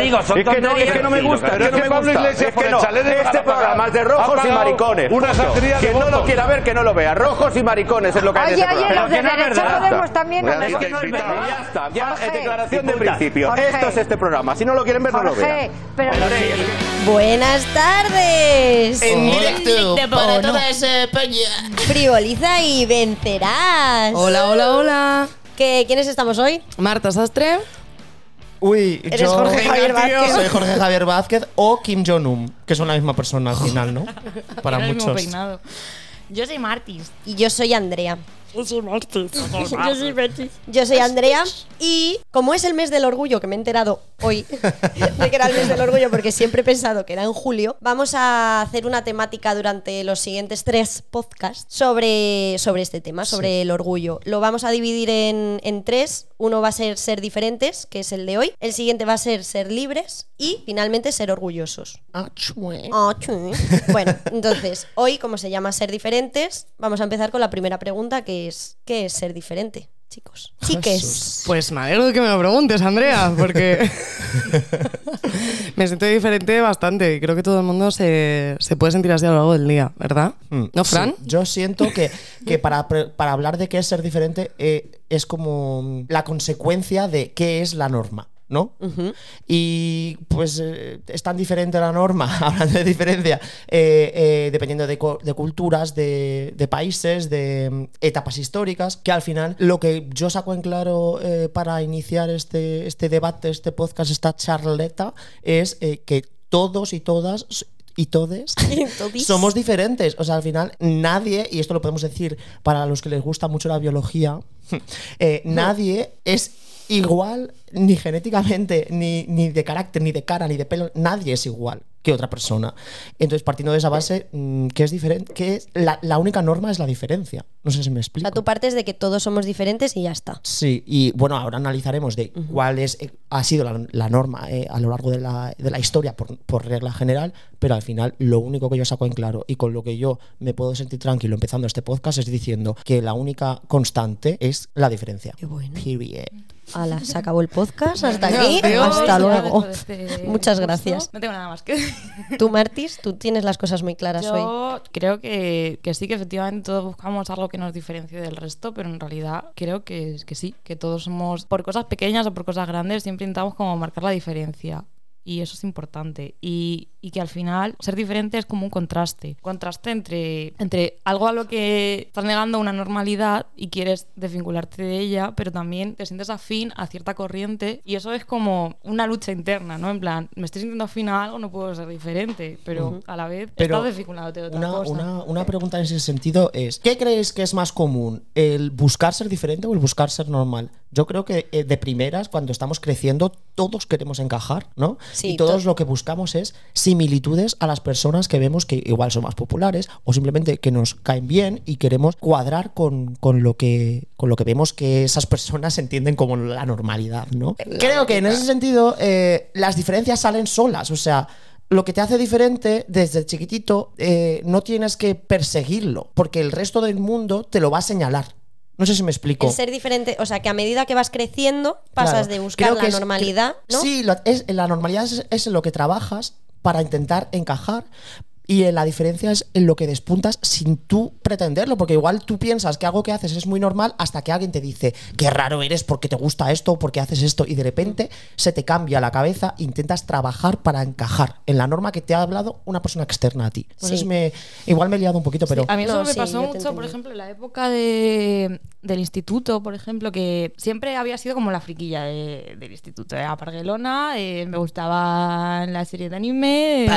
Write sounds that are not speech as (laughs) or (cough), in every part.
Digo, son es que no, es que no me gusta, es que no me Pablo gusta. Iglesias Es con que el no. chalet de Este programa es de rojos y maricones. Quien no lo quiera ver, que no lo vea. Rojos y maricones es lo que hay en este programa. Ya está, ya es declaración de principio. Esto es este programa. Si no lo quieren ver, no lo vean. pero Buenas tardes. En directo para toda España. Frivoliza y vencerás. Hola, hola, hola. ¿Qué, ¿Quiénes estamos hoy? Marta Sastre. Uy, Eres yo Jorge Javier Vázquez. soy Jorge Javier Vázquez o Kim Jong-un, que son la misma persona al final, ¿no? (laughs) Para Era el mismo muchos. peinado. Yo soy Martis. Y yo soy Andrea. Yo soy Martis. Yo (laughs) soy Andrea y como es el mes del orgullo, que me he enterado hoy (laughs) de que era el mes del orgullo porque siempre he pensado que era en julio, vamos a hacer una temática durante los siguientes tres podcasts sobre, sobre este tema, sobre el orgullo. Lo vamos a dividir en, en tres. Uno va a ser ser diferentes, que es el de hoy. El siguiente va a ser ser libres y finalmente ser orgullosos. Ah. Ah. Bueno, entonces, hoy, como se llama ser diferentes, vamos a empezar con la primera pregunta, que es ¿qué es ser diferente, chicos? Chiques. Pues me alegro de que me lo preguntes, Andrea, porque (laughs) me siento diferente bastante y creo que todo el mundo se, se puede sentir así a lo largo del día, ¿verdad? Mm, ¿No, Fran? sí. Yo siento que, que para, para hablar de qué es ser diferente eh, es como la consecuencia de qué es la norma. ¿No? Y pues eh, es tan diferente la norma, (laughs) hablando de diferencia, eh, eh, dependiendo de, culturas, de, de países, de mm, etapas históricas, que al final lo que yo saco en claro para iniciar este, este debate, este podcast, esta charleta, es que todos y todas y todes (laughs) somos diferentes. O sea, al final nadie, y esto lo podemos decir para los que les gusta mucho la biología, (laughs) eh, nadie es igual ni genéticamente, ni, ni de carácter, ni de cara, ni de pelo. Nadie es igual que otra persona. Entonces, partiendo de esa base, mm, ¿qué es diferente? ¿Qué es? La, la única norma es la diferencia. No sé si me O explico. sea, tú partes de que todos somos diferentes y ya está. Sí, y bueno, ahora analizaremos de cuál es, eh, ha sido la, la norma eh, a lo largo de la, de la historia por, por regla general, pero al final lo único que yo saco en claro y con lo que yo me puedo sentir tranquilo empezando este podcast es diciendo que la única constante es la diferencia. Qué bueno. Period. Hala, se acabó el podcast. Hasta aquí. adiós. Hasta luego. este Muchas curso, gracias. No tengo nada más que decir. Tú, Martis, tú tienes las cosas muy claras hoy. Yo creo que, que sí, que efectivamente todos buscamos algo que nos diferencie del resto, pero en realidad creo que, que sí, que todos somos, por cosas pequeñas o por cosas grandes, siempre intentamos como marcar la diferencia. Y eso es importante. Y, y que al final ser diferente es como un contraste. Contraste entre, entre algo a lo que estás negando una normalidad y quieres desvincularte de ella, pero también te sientes afín a cierta corriente. Y eso es como una lucha interna, ¿no? En plan, me estoy sintiendo afín a algo, no puedo ser diferente, pero a la vez Pero estás desvinculándote de otra Una, cosa. una- una pregunta en ese sentido es, ¿qué creéis que es más común? ¿El buscar ser diferente o el buscar ser normal? Yo creo que eh, de primeras, cuando estamos creciendo, todos queremos encajar, ¿no? Sí, y todos to- lo que buscamos es similitudes a las personas que vemos que igual son más populares o simplemente que nos caen bien y queremos cuadrar con, con lo, que, con lo que vemos que esas personas (laughs) entienden como la normalidad, ¿no? Creo que en ese sentido eh, las diferencias salen solas, o sea, lo que te hace diferente desde chiquitito eh, no tienes que perseguirlo, porque el resto del mundo te lo va a señalar. No sé si me explico. El ser diferente, o sea, que a medida que vas creciendo, pasas Claro. de buscar la es- normalidad, ¿no? Sí, lo- es, la normalidad es, es en lo que trabajas para intentar encajar. Y en la diferencia es en lo que despuntas sin tú pretenderlo, porque igual tú piensas que algo que haces es muy normal hasta que alguien te dice qué raro eres porque te gusta esto, porque haces esto, y de repente se te cambia la cabeza, intentas trabajar para encajar en la norma que te ha hablado una persona externa a ti. Entonces Sí. me, igual me he liado un poquito, pero A mí eso No, me sí, pasó mucho, por ejemplo, en la época de, del instituto, por ejemplo, que siempre había sido como la friquilla de- del instituto. Era Parguelona, eh, me gustaba la serie de anime. eh,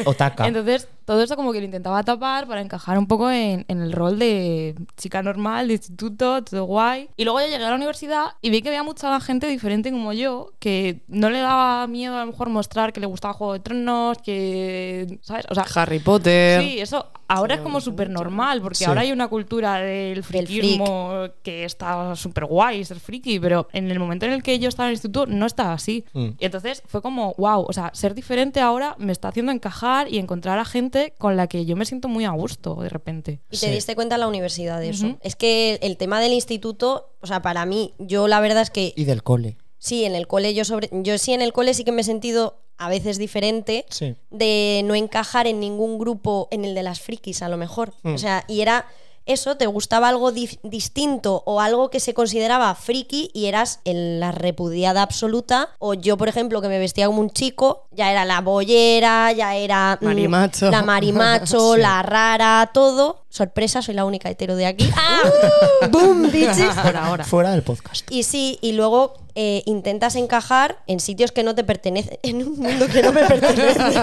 (laughs) Otaka. Entonces, todo eso como que lo intentaba tapar para encajar un poco en, en el rol de chica normal, de instituto, todo guay. Y luego ya llegué a la universidad y vi que había mucha gente diferente como yo, que no le daba miedo a lo mejor mostrar que le gustaba Juego de Tronos, que... ¿Sabes? O sea, Harry Potter. Sí, eso ahora es como súper normal, porque Sí. ahora hay una cultura del friquismo que está súper guay, ser friki, pero en el momento en el que yo estaba en el instituto no estaba así. Mm. Y entonces fue como, wow, o sea, ser diferente ahora me está haciendo encajar y encontrar a gente con la que yo me siento muy a gusto de repente. Y te Sí. diste cuenta en la universidad de eso. Es que el tema del instituto, o sea, para mí, yo la verdad es que Y del cole. Sí, en el cole yo sobre. Yo sí en el cole sí que me he sentido a veces diferente Sí. de no encajar en ningún grupo, en el de las frikis a lo mejor. Mm. O sea, y era eso, te gustaba algo distinto o algo que se consideraba friki y eras en la repudiada absoluta. O yo, por ejemplo, que me vestía como un chico, ya era la bollera, ya era mm, Marimacho. la marimacho, (laughs) Sí. la rara, todo. Sorpresa, soy la única hetero de aquí. ¡Ah! (laughs) ¡Boom, bitches! (laughs) Por ahora. Fuera del podcast. Y sí, y luego eh, intentas encajar en sitios que no te pertenecen, (laughs) en un mundo que no me pertenece.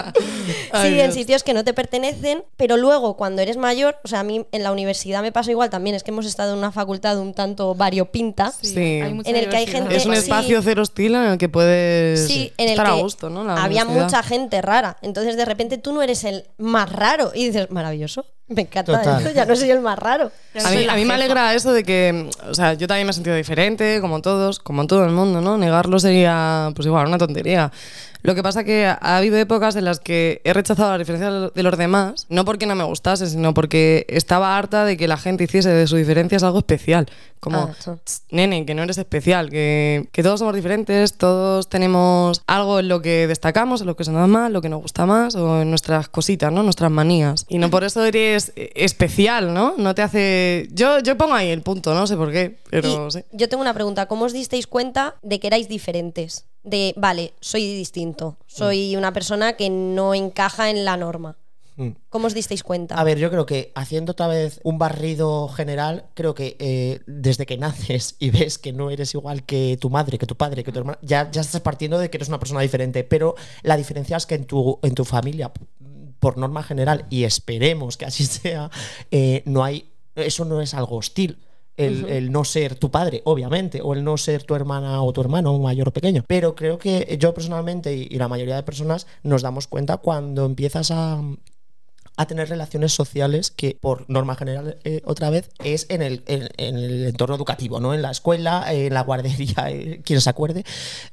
Ay, sí, en sitios que no te pertenecen, pero luego cuando eres mayor, o sea, a mí en la universidad me pasó igual también, es que hemos estado en una facultad un tanto variopinta. Sí. hay mucha En el que hay gente- Es un sí. espacio cero hostil en el que puedes Sí, en el estar que a gusto, ¿no? La había mucha gente rara. Entonces, de repente, tú no eres el más raro. Y dices, maravilloso, me encanta Total. esto, ya no soy el más raro. A mí, a mí me alegra eso de que, o sea, yo también me he sentido diferente, como todos, como todo el mundo, ¿no? Negarlo sería, pues igual, una tontería. Lo que pasa que ha habido épocas en las que he rechazado la diferencia de lo- de los demás, no porque no me gustase, sino porque estaba harta de que la gente hiciese de su diferencia algo especial. Como, Ah, sí. "Tss, nene, que no eres especial, que, que todos somos diferentes, todos tenemos algo en lo que destacamos, en lo que se nos da más, lo que nos gusta más, o en nuestras cositas, ¿no? Nuestras manías. Y no por eso eres especial, ¿no? No te hace... Yo, yo pongo ahí el punto, no sé por qué, pero Y sí. Yo tengo una pregunta. ¿Cómo os disteis cuenta de que erais diferentes? De, vale, soy distinto. Soy una persona que no encaja en la norma. Mm. ¿Cómo os disteis cuenta? A ver, yo creo que haciendo otra vez un barrido general, creo que eh, desde que naces y ves que no eres igual que tu madre, que tu padre, que tu hermana, ya, ya estás partiendo de que eres una persona diferente. Pero la diferencia es que en tu, en tu familia, por norma general, y esperemos que así (laughs) sea, eh, no hay. Eso no es algo hostil. El, el no ser tu padre, obviamente, o el no ser tu hermana o tu hermano, mayor o pequeño. Pero creo que yo personalmente y, y la mayoría de personas nos damos cuenta cuando empiezas a, a tener relaciones sociales que, por norma general, eh, otra vez, es en el, en, en el entorno educativo, ¿no? En la escuela, en la guardería, (laughs) eh, quien se acuerde.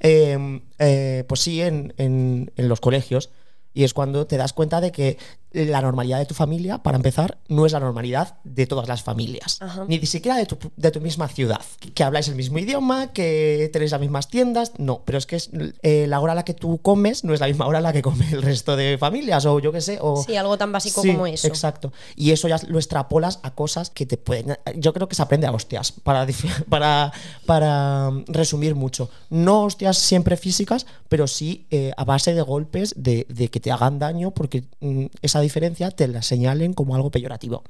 Eh, eh, pues sí, en- en los colegios. Y es cuando te das cuenta de que la normalidad de tu familia, para empezar, no es la normalidad de todas las familias. Ajá. Ni siquiera de tu, de tu misma ciudad. Que, que habláis el mismo idioma, que tenéis las mismas tiendas. No, pero es que es, eh, la hora a la que tú comes no es la misma hora a la que come el resto de familias, o yo qué sé. O, Sí, algo tan básico Sí, como eso. Exacto. Y eso ya lo extrapolas a cosas que te pueden. Yo creo que se aprende a hostias, para, (laughs) para, para resumir mucho. No hostias siempre físicas, pero sí eh, a base de golpes, de, de que te hagan daño, porque mm, esa diferencia te la señalen como algo peyorativo.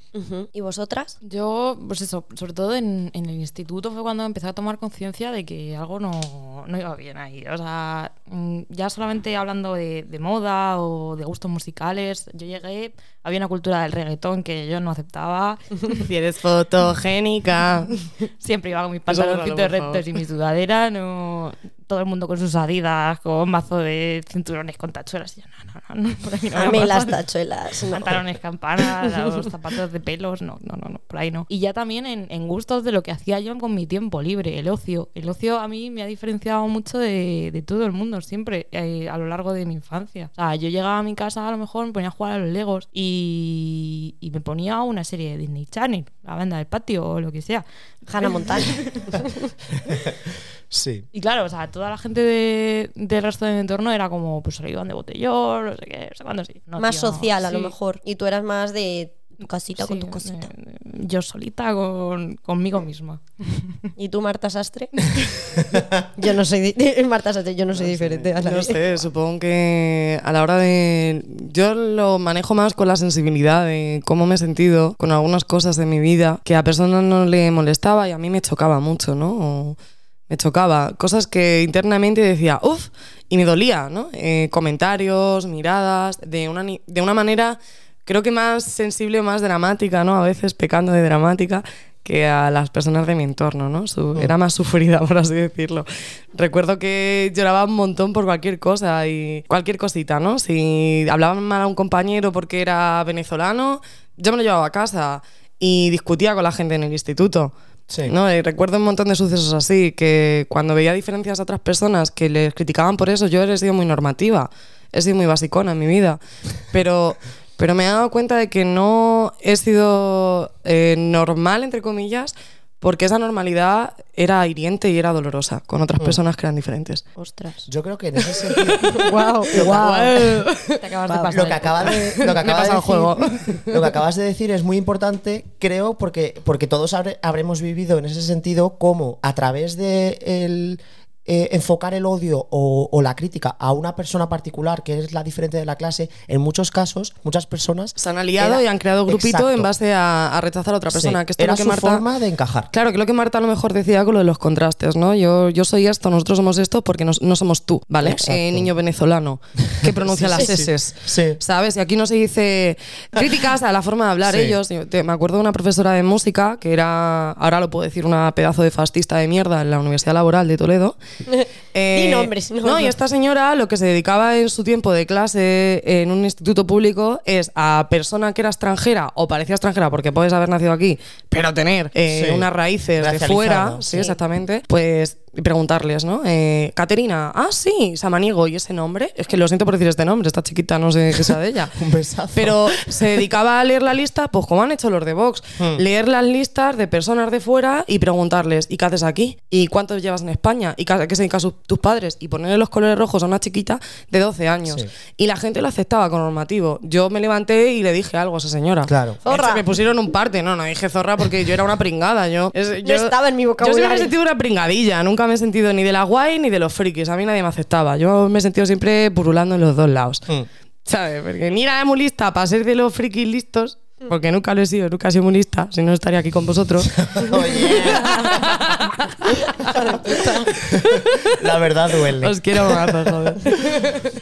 ¿Y vosotras? Yo, pues eso, sobre todo en, en el instituto fue cuando empecé a tomar conciencia de que algo no, no iba bien ahí. O sea, mm, ya solamente hablando de, de moda o de gustos musicales, yo llegué, había una cultura del reggaetón que yo no aceptaba. (laughs) Si eres fotogénica. (laughs) Siempre iba con mis pantaloncitos rectos y mi sudadera, no todo el mundo con sus adidas, con mazo de cinturones con tachuelas. Y yo, no, no, no, no, por ahí no A mí las tachuelas. no. pantalones campanas, los zapatos de pelos, no, no, no, no, por ahí no. Y ya también en, en gustos de lo que hacía yo con mi tiempo libre, el ocio. El ocio a mí me ha diferenciado mucho de, de todo el mundo siempre eh, a lo largo de mi infancia. O sea, yo llegaba a mi casa a lo mejor me ponía a jugar a los Legos y, y me ponía una serie de Disney Channel, la banda del patio o lo que sea. Hannah Montana. (laughs) Sí. Y claro, o sea, toda la gente de- del resto de mi entorno era como, pues se iban de botellón, no sé qué, no sé cuándo, sí. No, más tío, social, a lo mejor. Y tú eras más de tu casita con tu cosita. eh, yo solita con, conmigo misma. ¿Y tú, Marta Sastre? (laughs) yo no soy. (laughs) Marta Sastre, yo no soy diferente. a No sé, supongo que a la hora de... Yo lo manejo más con la sensibilidad de cómo me he sentido con algunas cosas de mi vida que a personas no le molestaba y a mí me chocaba mucho, ¿no? O me chocaba. Cosas que internamente decía, uff, y me dolía, ¿no? Eh, comentarios, miradas, de una, de una manera creo que más sensible, más dramática, ¿no? A veces pecando de dramática que a las personas de mi entorno, ¿no? Su- Era más sufrida, (laughs) por así decirlo. Recuerdo que lloraba un montón por cualquier cosa y cualquier cosita, ¿no? Si hablaban mal a un compañero porque era venezolano, yo me lo llevaba a casa y discutía con la gente en el instituto. ¿No? Y recuerdo un montón de sucesos así, que cuando veía diferencias a otras personas que les criticaban por eso, yo he sido muy normativa, he sido muy basicona en mi vida, pero, pero me he dado cuenta de que no he sido eh, normal, entre comillas, porque esa normalidad era hiriente y era dolorosa con Mm. otras personas que eran diferentes. Ostras. Yo creo que en ese sentido. (laughs) Wow, Te acabas de pasar. lo que acaba de, (laughs) lo que acaba de decir, juego. (laughs) lo que acabas de decir es muy importante, creo, porque, porque todos habre- habremos vivido en ese sentido como a través de el, eh, enfocar el odio o, o la crítica a una persona particular que es la diferente de la clase, en muchos casos, muchas personas Se han aliado era- y han creado grupito Exacto. en base a, a rechazar a otra persona. Sí, que esto es era lo que su Marta, forma de encajar. Claro, que lo que Marta a lo mejor decía con lo de los contrastes, ¿no? Yo, yo soy esto, nosotros somos esto porque nos- no somos tú, ¿vale? Eh, niño venezolano que pronuncia (laughs) Sí, las sí. S. ¿Sabes? Y aquí no se dice críticas a la forma de hablar ellos. Yo te- me acuerdo de una profesora de música que era, ahora lo puedo decir, una pedazo de fascista de mierda en la Universidad Laboral de Toledo. (laughs) Eh, Di nombres, no. No, y esta señora lo que se dedicaba en su tiempo de clase en un instituto público es a persona que era extranjera o parecía extranjera porque puedes haber nacido aquí, pero tener eh, Sí. unas raíces de fuera, sí, sí. exactamente, pues y preguntarles, ¿no? Eh, Caterina, ah, sí, Samaniego, ¿y ese nombre? Es que lo siento por decir este nombre, esta chiquita no sé qué sea de ella. (laughs) Un besazo. Pero se dedicaba a leer la lista, pues como han hecho los de Vox, Hmm. leer las listas de personas de fuera y preguntarles, ¿y qué haces aquí? ¿Y cuánto llevas en España? ¿Y qué- a qué se dedican tus padres? Y ponerle los colores rojos a una chiquita de 12 años. Sí. Y la gente lo aceptaba con normativo. Yo me levanté y le dije algo a esa señora. Claro. Zorra. me pusieron un parte. No, no dije zorra porque yo era una pringada. Yo, (laughs) es- yo- estaba en mi Yo siempre vocabulario. he sentido una pringadilla. Nunca me he sentido ni de la guay ni de los frikis. A mí nadie me aceptaba. Yo me he sentido siempre purulando en los dos lados. Mm. ¿Sabes? Porque ni era muy lista para ser de los frikis listos. Porque nunca lo he sido, nunca he sido muy lista. Si no, estaría aquí con vosotros. (laughs) Oye. (laughs) La verdad duele. Os quiero más, joder. (laughs)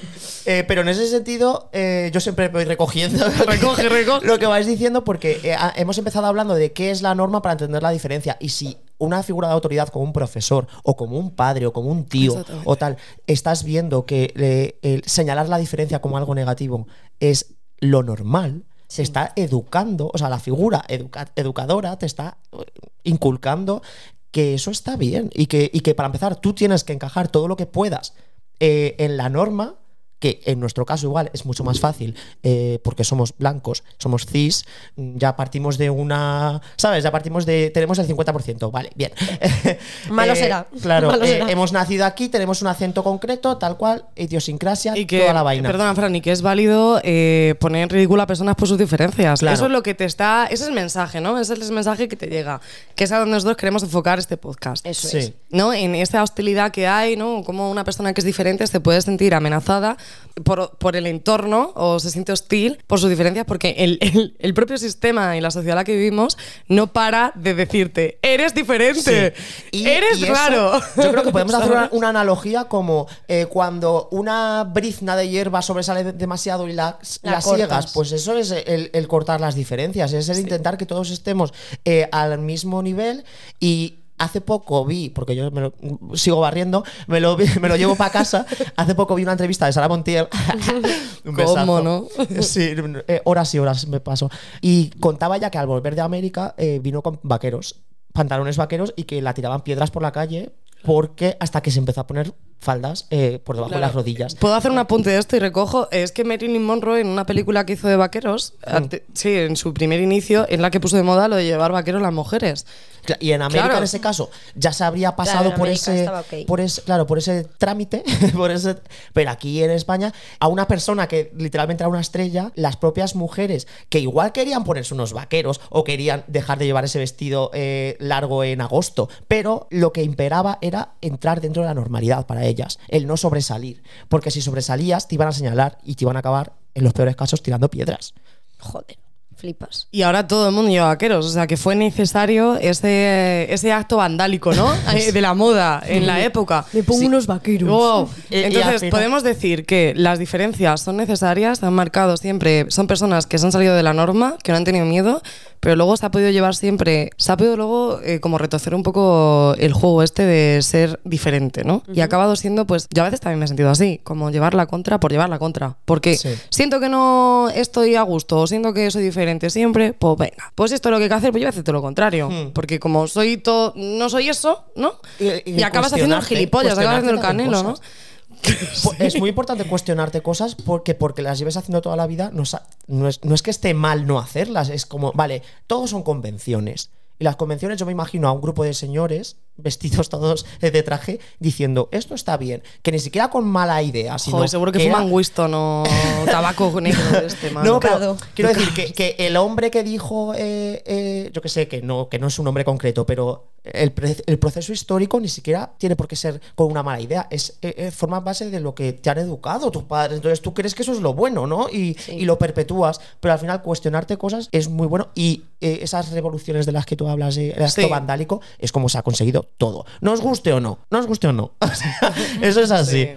Eh, pero en ese sentido, eh, yo siempre voy recogiendo Recoge, recoge. lo que vais diciendo, porque eh, a- hemos empezado hablando de qué es la norma para entender la diferencia. Y si una figura de autoridad como un profesor, o como un padre, o como un tío, o tal, estás viendo que eh, el señalar la diferencia como algo negativo es lo normal, se está educando, o sea, la figura educa- educadora te está eh, inculcando que eso está bien y que, y que para empezar tú tienes que encajar todo lo que puedas eh, en la norma, que en nuestro caso igual es mucho más fácil eh, porque somos blancos, somos cis, mm, ya partimos de una, ¿sabes? Ya partimos de, tenemos el 50%, vale, bien. (laughs) Malo Eh, será. Claro, (laughs) Malo eh, será. hemos nacido aquí, tenemos un acento concreto, tal cual, idiosincrasia, Y que, toda la vaina. perdona, Fran, y que es válido eh, poner en ridículo a personas por sus diferencias. Claro. Eso es lo que te está. Ese es el mensaje, ¿no? Ese es el mensaje que te llega. Que es a donde nosotros queremos enfocar este podcast. Eso Sí. es. ¿no? En esa hostilidad que hay, ¿no? Como una persona que es diferente se puede sentir amenazada por, por el entorno o se siente hostil por sus diferencias porque el, el- el propio sistema y la sociedad en la que vivimos no para de decirte, eres diferente, Sí. eres y eso, raro. Yo creo que podemos hacer (laughs) una, analogía como eh, cuando una brizna de hierba sobresale de- demasiado y la, La siegas, pues eso es el, el cortar las diferencias, es el intentar que todos estemos eh, al mismo nivel y... Hace poco vi, porque yo me lo, sigo barriendo, me lo, vi- (laughs) me lo llevo para casa. Hace poco vi una entrevista de Sara Montiel. (laughs) Un ¿Cómo, besazo. no? (laughs) Sí, eh, horas y horas me paso. Y contaba ya que al volver de América eh, vino con vaqueros, pantalones vaqueros y que la tiraban piedras por la calle porque hasta que se empezó a poner faldas eh, por debajo de las rodillas. Puedo hacer un apunte de esto y recojo. Es que Marilyn Monroe, en una película que hizo de vaqueros, ante- sí, en su primer inicio, en la que puso de moda lo de llevar vaqueros las mujeres. Y en América, Claro. en ese caso, ya se habría pasado Claro, por, ese, por ese, claro, por ese trámite, (laughs) por ese, pero aquí en España, a una persona que literalmente era una estrella, las propias mujeres que igual querían ponerse unos vaqueros o querían dejar de llevar ese vestido eh, largo en agosto, pero lo que imperaba era entrar dentro de la normalidad para ellas, el no sobresalir, porque si sobresalías te iban a señalar y te iban a acabar, en los peores casos, tirando piedras. Joder, flipas. Y ahora todo el mundo lleva vaqueros, o sea que fue necesario ese, ese acto vandálico, ¿no? (laughs) Eh, De la moda en la época. Me pongo unos vaqueros. Wow. Al Entonces, podemos decir que las diferencias son necesarias, han marcado siempre, son personas que se han salido de la norma, que no han tenido miedo, pero luego se ha podido llevar siempre, se ha podido luego eh, como retorcer un poco el juego este de ser diferente, ¿no? Y ha acabado siendo, pues, yo a veces también me he sentido así, como llevar la contra por llevar la contra, porque Sí. siento que no estoy a gusto o siento que soy diferente siempre, pues venga, pues esto es lo que hay que hacer, pues yo voy a hacer todo lo contrario, Hmm. porque como soy todo, no soy eso, ¿no? Y- y Y, acabas haciendo el gilipollas, acabas haciendo el canelo, ¿no? también Pu- es muy importante cuestionarte cosas porque porque las lleves haciendo toda la vida no, sa- no es, no es que esté mal no hacerlas, es como, vale, todos son convenciones. Y las convenciones, yo me imagino a un grupo de señores vestidos todos eh, de traje diciendo esto está bien, que ni siquiera con mala idea, sino Joder, seguro que, fuman Winston o (laughs) tabaco negro de este mano. no, pero quiero decir que, que el hombre que dijo, eh, eh, yo que sé, que no, que no es un nombre concreto, pero el, el proceso histórico ni siquiera tiene por qué ser con una mala idea. Es eh, eh, forma base de lo que te han educado tus padres. Entonces tú crees que eso es lo bueno, ¿no? Y, y lo perpetúas. Pero al final cuestionarte cosas es muy bueno. Y eh, esas revoluciones de las que tú hablas, el acto Sí. vandálico, es como se ha conseguido todo. No os guste o no, no os guste o no. (laughs) O sea, eso es así. Sí.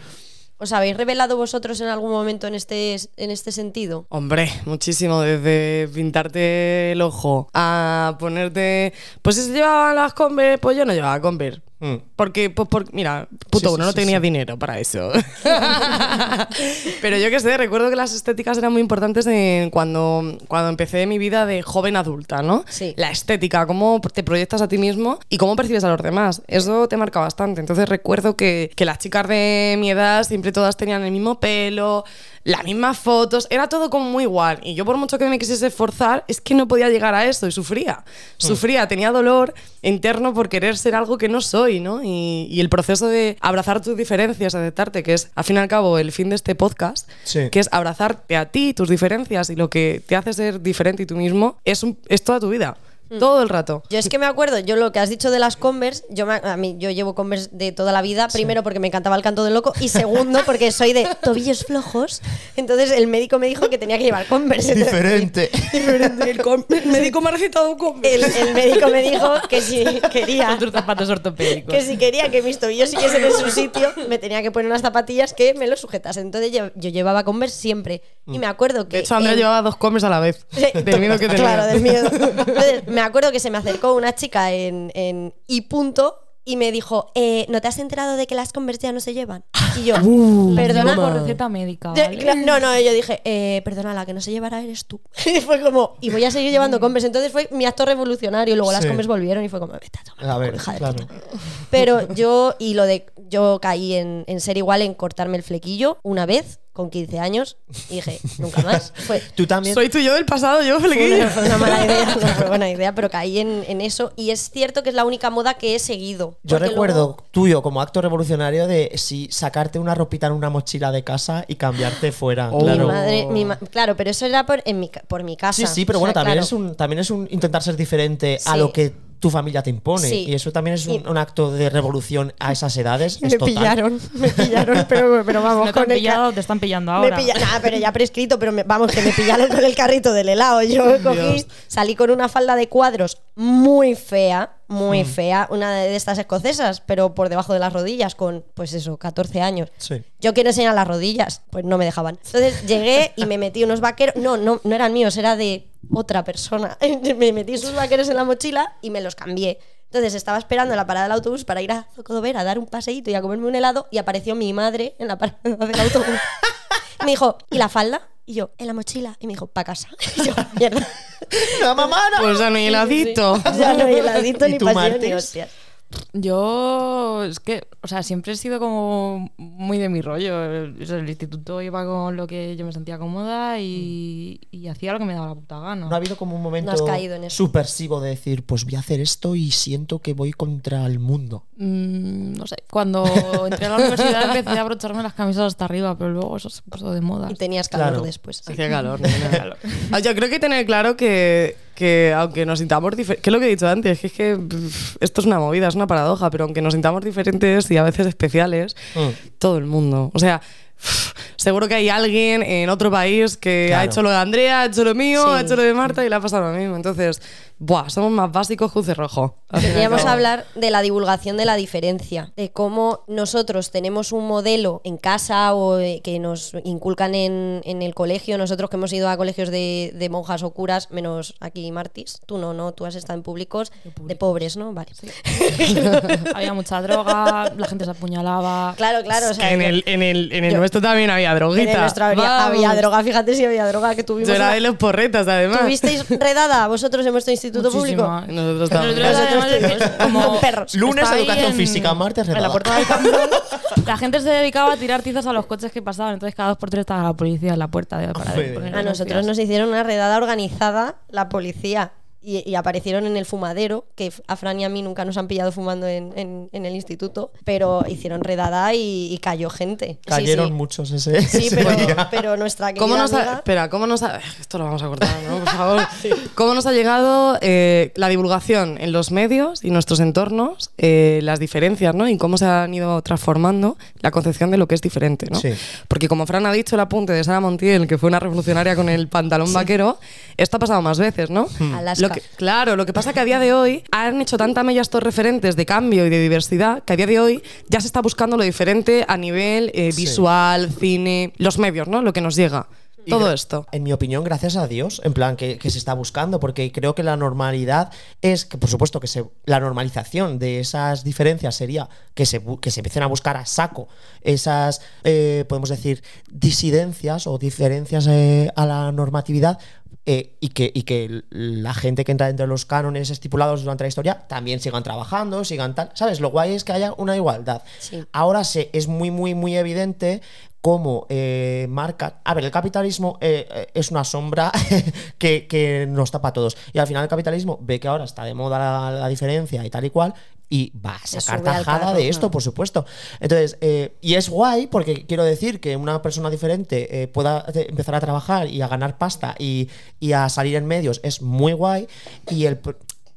¿Os habéis revelado vosotros en algún momento en este, en este sentido? Hombre, muchísimo. Desde pintarte el ojo a ponerte. Pues si se llevaban las Converse, pues yo no llevaba Converse. Mm. Porque, pues, por- mira, puto, Sí, sí, uno no tenía sí. dinero para eso. (laughs) Pero yo que sé, recuerdo que las estéticas eran muy importantes en cuando, cuando empecé mi vida de joven adulta, ¿no? Sí. La estética, cómo te proyectas a ti mismo y cómo percibes a los demás. Eso te marca bastante. Entonces recuerdo que, que las chicas de mi edad siempre todas tenían el mismo pelo, las mismas fotos, era todo como muy igual. Y yo por mucho que me quisiese esforzar, es que no podía llegar a eso y sufría. Sufría, tenía dolor interno por querer ser algo que no soy, ¿no? Y, y el proceso de abrazar tus diferencias, aceptarte, que es al fin y al cabo el fin de este podcast, Sí. que es abrazarte a ti, tus diferencias y lo que te hace ser diferente y tú mismo, es, un- es toda tu vida. Todo el rato. Yo es que me acuerdo, yo lo que has dicho de las Converse, yo me- a mí yo llevo Converse de toda la vida, primero porque me encantaba el canto del loco y segundo porque soy de tobillos flojos, entonces el médico me dijo que tenía que llevar Converse. (laughs) Diferente. (laughs) El, médico me ha recetado con El, el médico me dijo que si quería Con tus zapatos ortopédicos. que si quería que mis tobillos siguiesen en su sitio, me tenía que poner unas zapatillas que me los sujetasen. Entonces yo, yo llevaba Converse siempre. Y me acuerdo que. De hecho, Andrea llevaba dos comes a la vez. Sí. Del miedo que tenía. Claro, del miedo. (laughs) Entonces, me acuerdo que se me acercó una chica en, en I punto y me dijo, eh, ¿no te has enterado de que las Converse ya no se llevan? (laughs) Y yo, perdona. Por receta médica. No, no, yo dije, eh, perdona, la que no se llevará eres tú. (laughs) Y fue como, y voy a seguir llevando Converse. Entonces fue mi acto revolucionario. Luego las Sí. Converse volvieron y fue como, vete a tomar A por ver, culo, hija de claro. puta". Pero yo, y lo de, yo caí en, en ser igual en cortarme el flequillo una vez con 15 años y dije, nunca más. (laughs) Fue, Tú también. Soy tú y yo del pasado, yo fue flequillo. una, fue una mala idea, no fue buena idea, pero caí en, en eso. Y es cierto que es la única moda que he seguido. Yo recuerdo luego- tuyo como acto revolucionario de si sacarte una ropita en una mochila de casa y cambiarte (gasps) fuera. Oh. claro. Mi madre, mi ma- claro, pero eso era por, en mi, ca- por mi casa. Sí, sí, pero O bueno, también, claro. es un, también es un intentar ser diferente a lo que tu familia te impone. Sí. Y eso también es un, Y- un acto de revolución a esas edades. es Me total. pillaron, me pillaron, (laughs) pero, pero vamos, No te han con el ca- pillado, te están pillando Me ahora. pilla- nada, pero ya (laughs) prescrito, pero me- vamos, que me pillaron con el carrito del helado. Yo cogí, salí con una falda de cuadros muy fea, muy fea, una de estas escocesas, pero por debajo de las rodillas, con, pues eso, 14 años. Sí. Yo quiero enseñar las rodillas, pues no me dejaban. Entonces llegué y me metí unos vaqueros, no, no, no eran míos, era de otra persona. (laughs) me metí sus vaqueros en la mochila y me los cambié. Entonces estaba esperando en la parada del autobús para ir a Zocodover a dar un paseíto y a comerme un helado y apareció mi madre en la parada del autobús. me dijo, ¿y la falda? Y yo, en la mochila. Y me dijo, pa' casa. (laughs) Y yo, mierda. (laughs) ¡La mamá! no! Pues ya no hay heladito. Ya no hay heladito ¿Y ni pasión ni hostias. Yo, es que, o sea, siempre he sido como muy de mi rollo. El, el instituto iba con lo que yo me sentía cómoda y, y hacía lo que me daba la puta gana. No ha habido como un momento No has caído en subversivo de decir, pues voy a hacer esto y siento que voy contra el mundo. Mm, no sé, cuando entré a la universidad empecé a abrocharme las camisas hasta arriba, pero luego eso se puso de moda. Y tenías calor Claro. después. Hacía calor. nena. (laughs) Ah, Yo creo que tener claro que, que aunque nos sintamos diferentes, que es lo que he dicho antes, que es que pff, esto es una movida, es una paradoja, pero aunque nos sintamos diferentes y a veces especiales, Mm. todo el mundo. O sea, pff, seguro que hay alguien en otro país que ha Claro. hecho lo de Andrea, ha hecho lo mío, Sí. ha hecho lo de Marta y le ha pasado lo mismo. Entonces, buah, somos más básicos que un cerrojo. cabo. a hablar de la divulgación de la diferencia, de cómo nosotros tenemos un modelo en casa o eh, que nos inculcan en, en el colegio, nosotros que hemos ido a colegios de, de monjas o curas, menos aquí Martis, tú no, no, tú has estado en públicos de, pobres, ¿no? Vale. (laughs) Había mucha droga, la gente se apuñalaba. Claro, claro, o sea, En el, en el, en el Yo- nuestro también había en droguita. el nuestro había, droga, fíjate si había droga que tuvimos. Yo era una- de los porretas, además. ¿Tuvisteis redada (laughs) vosotros en vuestro instituto Muchísima. público? Nosotros también. Nosotros Nosotros además, tuvimos como (laughs) perros. Lunes, educación en- física, martes, En la puerta del campo, (laughs) la gente se dedicaba a tirar tizas a los coches que pasaban. Entonces, cada dos por tres estaba la policía en la puerta de, para Joder. poner A nosotros nos hicieron una redada organizada la policía. Y, y aparecieron en el fumadero, que a Fran y a mí nunca nos han pillado fumando en, en- en el instituto, pero hicieron redada y, y cayó gente. Sí, Cayeron sí. muchos ese, Sí, ese pero, día. pero nuestra querida ¿Cómo nos ha, amiga- espera, ¿cómo nos ha, esto lo vamos a cortar, ¿no? Por favor. (laughs) ¿Cómo nos ha llegado eh, la divulgación en los medios y nuestros entornos, eh, las diferencias, ¿no? Y cómo se han ido transformando la concepción de lo que es diferente, ¿no? Sí. Porque como Fran ha dicho el apunte de Sara Montiel, que fue una revolucionaria con el pantalón vaquero, esto ha pasado más veces, ¿no? Alaska. Lo que- claro, lo que pasa que a día de hoy han hecho tanta mella estos referentes de cambio y de diversidad que a día de hoy ya se está buscando lo diferente a nivel eh, Sí. visual, cine, los medios, ¿no? Lo que nos llega. Y Todo esto. En mi opinión, gracias a Dios, en plan que, que se está buscando, porque creo que la normalidad es que, por supuesto, que se, la normalización de esas diferencias sería que se, que se empiecen a buscar a saco esas, eh, podemos decir, disidencias o diferencias eh, a la normatividad. Eh, y, que, y que la gente que entra dentro de los cánones estipulados durante la historia también sigan trabajando, sigan tal. ¿Sabes? Lo guay es que haya una igualdad. Sí. Ahora se, es muy, muy, muy evidente cómo eh, marca. A ver, el capitalismo eh, eh, es una sombra (laughs) que, que nos tapa a todos. Y al final el capitalismo ve que ahora está de moda la, la diferencia y tal y cual. Y va a sacar tajada de esto, por supuesto. Entonces, eh, y es guay porque quiero decir que una persona diferente eh, pueda empezar a trabajar y a ganar pasta y, y a salir en medios es muy guay. Y el.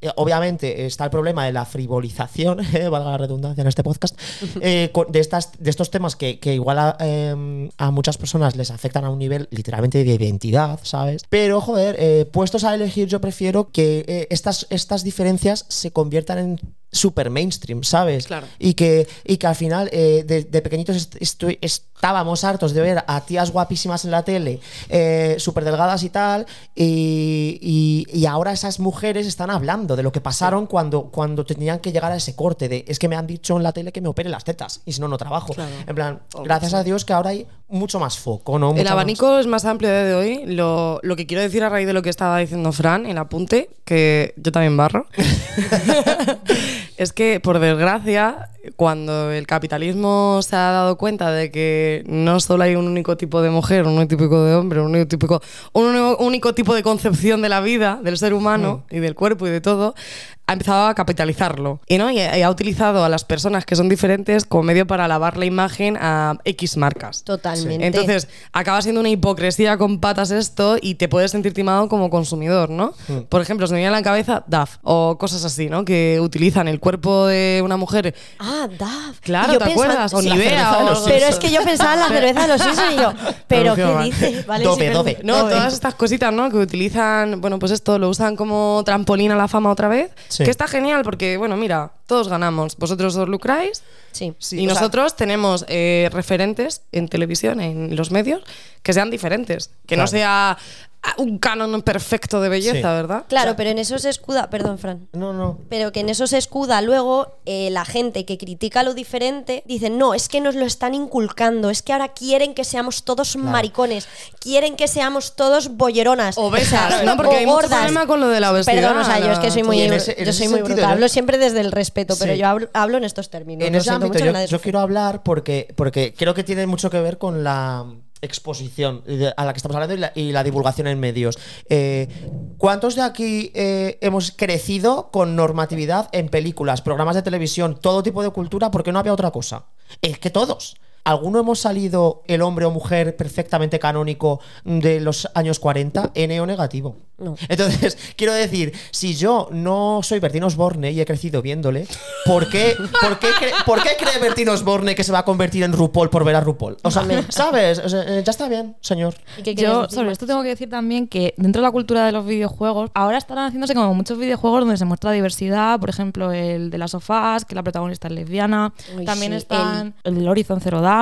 eh, Obviamente está el problema de la frivolización, (laughs) eh, valga la redundancia en este podcast, (laughs) de, estas, de estos temas que, que igual a, eh, a muchas personas les afectan a un nivel literalmente de identidad, ¿sabes? Pero, joder, puestos a elegir, yo prefiero que estas, estas diferencias se conviertan en super mainstream, ¿sabes? Claro. Y que, y que al final eh, de, de pequeñitos est- estábamos hartos de ver a tías guapísimas en la tele, eh, súper delgadas y tal, y, y- y ahora esas mujeres están hablando de lo que pasaron cuando, cuando tenían que llegar a ese corte de es que me han dicho en la tele que me opere las tetas y si no, no trabajo. Claro. En plan, gracias a Dios que ahora hay mucho más foco, ¿no? El más- abanico es más amplio de hoy. Lo, lo que quiero decir a raíz de lo que estaba diciendo Fran, el apunte, que yo también barro, (laughs) (laughs) es que, por desgracia, cuando el capitalismo se ha dado cuenta de que no solo hay un único tipo de mujer, un único tipo de hombre, un único, típico, un único- tipo de concepción de la vida, del ser humano y del cuerpo y de todo, ha empezado a capitalizarlo. Y, ¿no? y ha y ha utilizado a las personas que son diferentes como medio para lavar la imagen a X marcas. Totalmente. Entonces, acaba siendo una hipocresía con patas esto y te puedes sentir timado como consumidor, ¿no? Por ejemplo, se me viene a la cabeza DAF o cosas así, ¿no? Que utilizan el cuerpo de una mujer. Ah, Daf. Claro, ¿te pensaba- acuerdas? O Sí, la Nivea cerveza de o los Pero es que yo pensaba en la cerveza de los (laughs) Simpsons y yo, ¿pero qué dice? Vale, sí, dobe. perdón. No, todas estas cositas, ¿no? Que utilizan, bueno, pues esto lo usan como trampolín a la fama otra vez. Sí. Que está genial porque, bueno, mira, todos ganamos. Vosotros os lucráis Sí. y o sea- nosotros tenemos eh, referentes en televisión, en los medios, que sean diferentes. Que no sea ah, un canon perfecto de belleza, Sí. ¿verdad? Claro, pero en eso se escuda, perdón, Fran. No, no. Pero que en eso se escuda luego eh, la gente que critica lo diferente, dicen, no, es que nos lo están inculcando, es que ahora quieren que seamos todos maricones, quieren que seamos todos bolleronas. Obesas, O sea, ¿no? Porque o hay mucho gordas. problema con lo de la obesidad. Perdón, o sea, yo es que soy muy, Y en ese- en yo soy muy sentido, brutal. Hablo siempre desde el respeto, pero yo hablo, hablo en estos términos. En ese ámbito mucho, yo, quiero hablar porque, porque creo que tiene mucho que ver con la exposición a la que estamos hablando y la, y la divulgación en medios. Eh, ¿Cuántos de aquí eh, hemos crecido con normatividad en películas, programas de televisión, todo tipo de cultura porque no había otra cosa? Es que todos. ¿Alguno hemos salido el hombre o mujer perfectamente canónico de los años 40? N o negativo. No. Entonces, (laughs) quiero decir, si yo no soy Bertín Osborne y he crecido viéndole, ¿por qué, por qué, cre- por qué cree Bertín Osborne que se va a convertir en RuPaul por ver a RuPaul? O sea, ¿sabes? O sea, eh, ya está bien, señor. ¿Y Yo sobre esto tengo que decir también que dentro de la cultura de los videojuegos, ahora están haciéndose como muchos videojuegos donde se muestra diversidad, por ejemplo el de las sofás, que la protagonista es lesbiana, Uy, también sí, están el del Horizon Zero Dawn,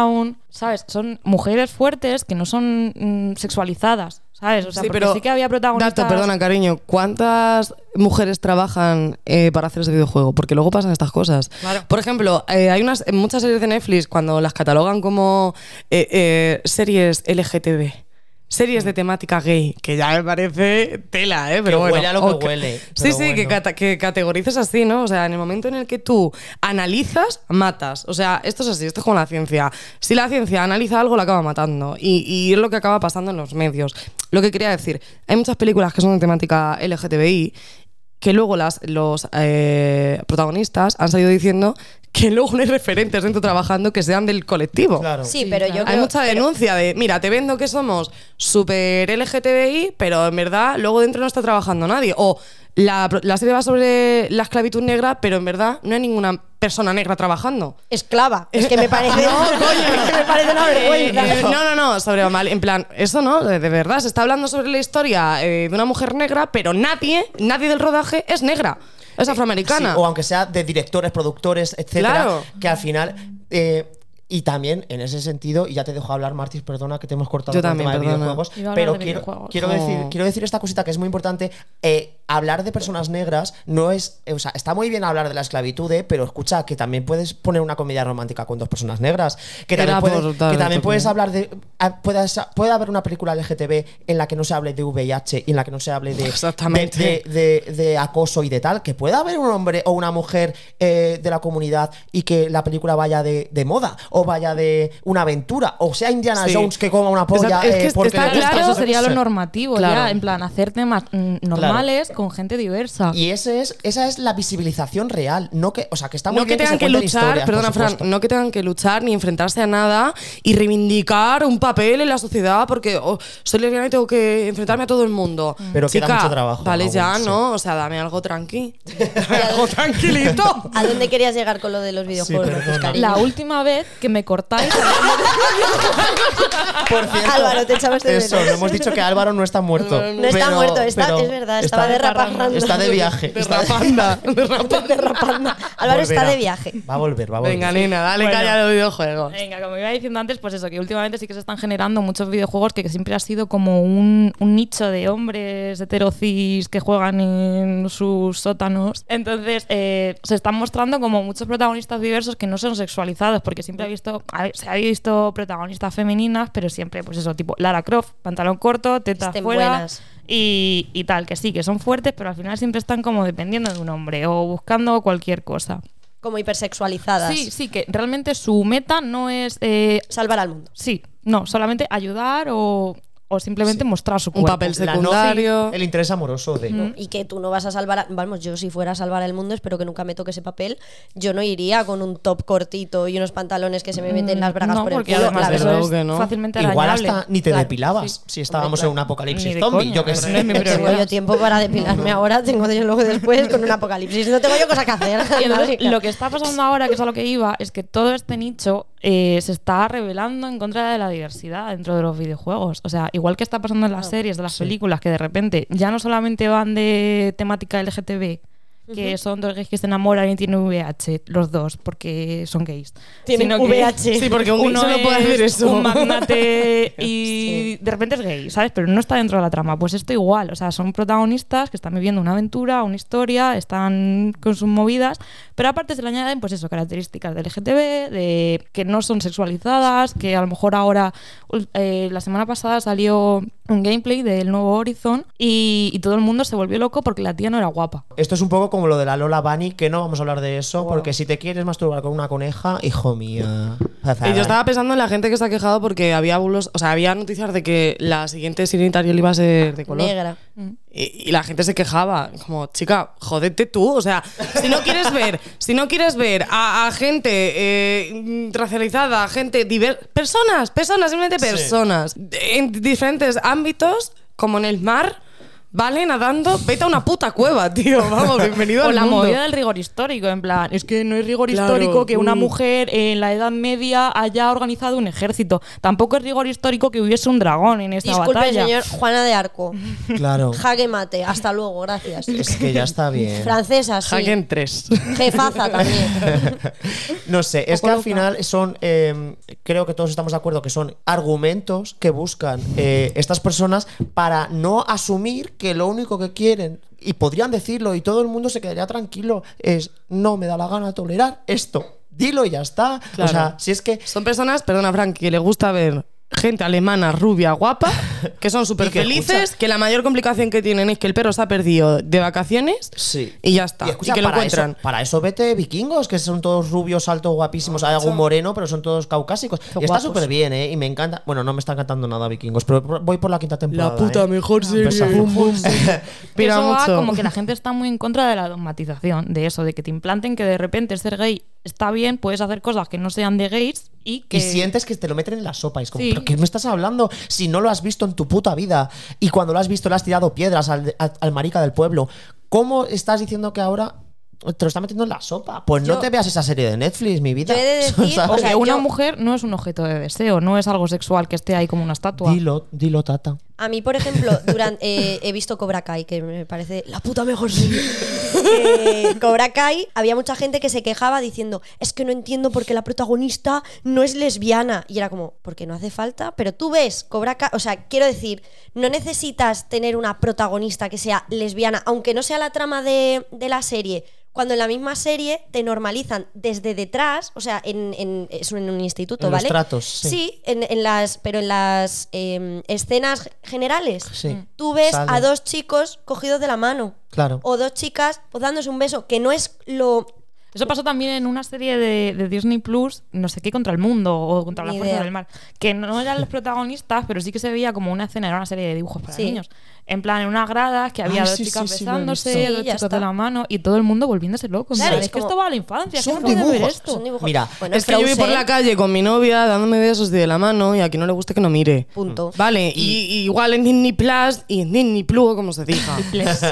¿sabes? Son mujeres fuertes que no son mm, sexualizadas, ¿sabes? O sea, sí, porque pero sí que había protagonistas... Dato, perdona, cariño. ¿Cuántas mujeres trabajan eh, para hacer ese videojuego? Porque luego pasan estas cosas. Claro. Por ejemplo, eh, hay unas en muchas series de Netflix cuando las catalogan como eh, series LGTB. Series de temática gay, que ya me parece tela, ¿eh? Pero Que bueno, huele a lo que huele, Sí, sí, que, cata- que categorices así, ¿no? O sea, en el momento en el que tú analizas, matas. O sea, esto es así, esto es como la ciencia. Si la ciencia analiza algo, la acaba matando. Y, y es lo que acaba pasando en los medios. Lo que quería decir, hay muchas películas que son de temática LGTBI que luego las, los eh, protagonistas han salido diciendo que luego no hay referentes dentro trabajando que sean del colectivo. Claro. Sí, pero yo Hay creo mucha pero- denuncia de, mira, te vendo que somos súper LGTBI, pero en verdad luego dentro no está trabajando nadie. O la, la serie va sobre la esclavitud negra, pero en verdad no hay ninguna persona negra trabajando. Esclava. (laughs) Es que me parece. es que me parece una vergüenza. Eh, (laughs) no, no, no, sobre mal. En plan, eso no, de, de verdad, se está hablando sobre la historia eh, de una mujer negra, pero nadie, nadie del rodaje es negra. Es afroamericana. Sí, o aunque sea de directores, productores, etcétera, Claro. que al final. eh, y también, en ese sentido, y ya te dejo hablar, Martis, perdona que te hemos cortado Yo el también, tema de videojuegos. Pero de quiero, videojuegos. quiero, Oh. decir, quiero decir esta cosita que es muy importante. eh, hablar de personas negras no es. eh, o sea, está muy bien hablar de la esclavitud, eh, pero escucha, que también puedes poner una comedia romántica con dos personas negras. Que también, puedes, que también puedes hablar de. ah, puedes- puede haber una película LGTB en la que no se hable de VIH y en la que no se hable de, Exactamente. de, de- de acoso y de tal, que pueda haber un hombre o una mujer eh, de la comunidad y que la película vaya de, moda o vaya de una aventura o sea Indiana Sí. Jones que coma una polla Exacto, es eh, que porque está le gusta. Claro, eso sería lo normativo, Claro. ya, en plan, hacer temas mm, normales con gente diversa. Y ese es, esa es la visibilización real, no que, o sea, que está muy no que bien que, tengan se que, luchar, perdona Fran, no que tengan que luchar ni enfrentarse a nada y reivindicar un papel en la sociedad porque oh, soy lesbiana y tengo que enfrentarme a todo el mundo. Pero queda Chica, mucho trabajo Vale, aún, ya, sí. ¿no? O sea, dame algo tranqui. (laughs) Dame algo tranquilito. (laughs) ¿A dónde querías llegar con lo de los videojuegos? La última vez que me cortáis. (laughs) Por cierto, Álvaro, te echabas de Eso, no hemos dicho que Álvaro no está muerto. No está Pero- muerto, está, pero es verdad, estaba está- derrapando. Está de viaje. está de- Derrapanda. derrapanda. Álvaro está de viaje. Va a volver, va a volver. Venga, nena, dale Bueno. calla a los videojuegos. Venga, como iba diciendo antes, pues eso, que últimamente sí que se están generando muchos videojuegos que, que siempre ha sido como un, un nicho de hombres heterocis que juegan en sus sótanos. Entonces, eh, se están mostrando como muchos protagonistas diversos que no son sexualizados, porque siempre ha visto, ha- se ha visto protagonistas femeninas, pero siempre, pues eso, tipo Lara Croft, pantalón corto, tetas Estén fuera. buenas. Y, y tal, que sí, que son fuertes, pero al final siempre están como dependiendo de un hombre o buscando cualquier cosa. Como hipersexualizadas. Sí, sí, que realmente su meta no es eh, Salvar al mundo. Sí, no, solamente ayudar o, o simplemente mostrar su Un papel no- secundario. el interés amoroso de. Y que tú no vas a salvar. a- vamos, yo si fuera a salvar al mundo, espero que nunca me toque ese papel. Yo no iría con un top cortito y unos pantalones que se me meten las bragas no, por el porque culo. además eso es que no. fácilmente Igual arañable. hasta ni te Claro, depilabas sí. si estábamos Hombre, en un apocalipsis zombie, coña, yo pero sé. no es mi Tengo yo tiempo para depilarme (laughs) ahora, tengo yo luego después con un apocalipsis. No tengo yo cosa que hacer. (laughs) Y entonces, (laughs) Básica. lo que está pasando ahora, que es a lo que iba, es que todo este nicho eh, se está revelando en contra de la diversidad dentro de los videojuegos. O sea, igual que está pasando en las series, de las películas, que de repente ya no solamente van de temática LGTB, que son dos gays que se enamoran y tienen VH, los dos, porque son gays. Tienen Sino que VH. Sí, porque un gay uno solo puede es hacer eso. Un magnate (laughs) y de repente es gay, ¿sabes? Pero no está dentro de la trama. Pues esto igual, o sea, son protagonistas que están viviendo una aventura, una historia, están con sus movidas, pero aparte se le añaden, pues eso, características del LGTB, de que no son sexualizadas, que a lo mejor ahora, ul- eh, la semana pasada salió un gameplay del nuevo Horizon y, y todo el mundo se volvió loco porque la tía no era guapa. Esto es un poco como lo de la Lola Bunny, que no vamos a hablar de eso, porque si te quieres masturbar con una coneja, hijo mía. Y yo estaba pensando en la gente que se ha quejado porque había bulos, o sea, había noticias de que la siguiente Ariel iba a ser de color. Negra. Y, y la gente se quejaba, como, chica, jódete tú. O sea, si no quieres ver, (laughs) si no quieres ver a, a gente eh, racializada, a gente diversa, personas, personas, simplemente personas, en diferentes ámbitos, como en el mar, vale, nadando, vete a una puta cueva, tío. (laughs) Vamos, bienvenido O al la mundo. movida del rigor histórico, en plan, es que no es rigor Claro, histórico que una mm. mujer en la Edad Media haya organizado un ejército. Tampoco es rigor histórico que hubiese un dragón en esta Disculpe, batalla. señor Juana de Arco. (laughs) Claro. Jaque mate. Hasta luego, gracias. Es que ya está bien. Francesa, sí. Haken 3. Jefaza también. (laughs) No sé, es que al final son, eh, creo que todos estamos de acuerdo que son argumentos que buscan eh, estas personas para no asumir que lo único que quieren, y podrían decirlo y todo el mundo se quedaría tranquilo, es no me da la gana tolerar esto. Dilo y ya está. Claro. O sea, si es que Son personas, perdona Frank, que le gusta ver gente alemana, rubia, guapa, que son (laughs) súper felices, escucha- que la mayor complicación que tienen es que el perro se ha perdido de vacaciones Sí. y ya está. Y que lo encuentran. Eso, para eso vete vikingos, que son todos rubios, altos, guapísimos. Hay algún moreno, pero son todos caucásicos. y está súper bien, ¿eh? Y me encanta. Bueno, no me está encantando nada vikingos, pero voy por la quinta temporada. La puta ¿eh? mejor serie. (laughs) (laughs) Pira eso va mucho. como que la gente está muy en contra de la dogmatización, de eso, de que te implanten que de repente ser gay está bien, puedes hacer cosas que no sean de gays y que... Y sientes que te lo meten en la sopa. Y es como, Sí. ¿pero qué me estás hablando? Si no lo has visto en tu puta vida. Y cuando lo has visto, le has tirado piedras al, al- al marica del pueblo. ¿Cómo estás diciendo que ahora te lo está metiendo en la sopa? Pues no te veas esa serie de Netflix, mi vida. Yo he de (laughs) decir- o sea, una yo- mujer no es un objeto de deseo, no es algo sexual que esté ahí como una estatua. Dilo, dilo, tata. A mí, por ejemplo, durante, he visto Cobra Kai, que me parece la puta mejor serie. (laughs) Eh, Cobra Kai, había mucha gente que se quejaba diciendo, es que no entiendo por qué la protagonista no es lesbiana. Y era como, porque no hace falta. Pero tú ves Cobra Kai, o sea, quiero decir, no necesitas tener una protagonista que sea lesbiana, aunque no sea la trama de, de la serie. Cuando en la misma serie te normalizan desde detrás, o sea, en, en- es en un instituto, En los tratos, sí. en, en las, pero en las em, escenas generales, Sí. tú ves Sale. a dos chicos cogidos de la mano. Claro. O dos chicas pues, dándose un beso, que no es lo. Eso pasó también en una serie de, de Disney Plus, no sé qué, contra el mundo o contra la fuerza idea. del mar, que no eran los protagonistas, pero sí que se veía como una escena, era una serie de dibujos para Sí. niños. En plan, en unas gradas que había Ay, dos sí, chicas sí, besándose, dos está. de la mano y todo el mundo volviéndose loco. Claro, es es que esto va a la infancia, Son ¿qué puede ver dibujos, esto? Son dibujos. Mira, Bueno, Es que yo voy por la calle con mi novia dándome besos de la mano y a quien no le guste que no mire. Punto. Vale, y, y igual en Disney Plus y en Disney Plus, como se diga.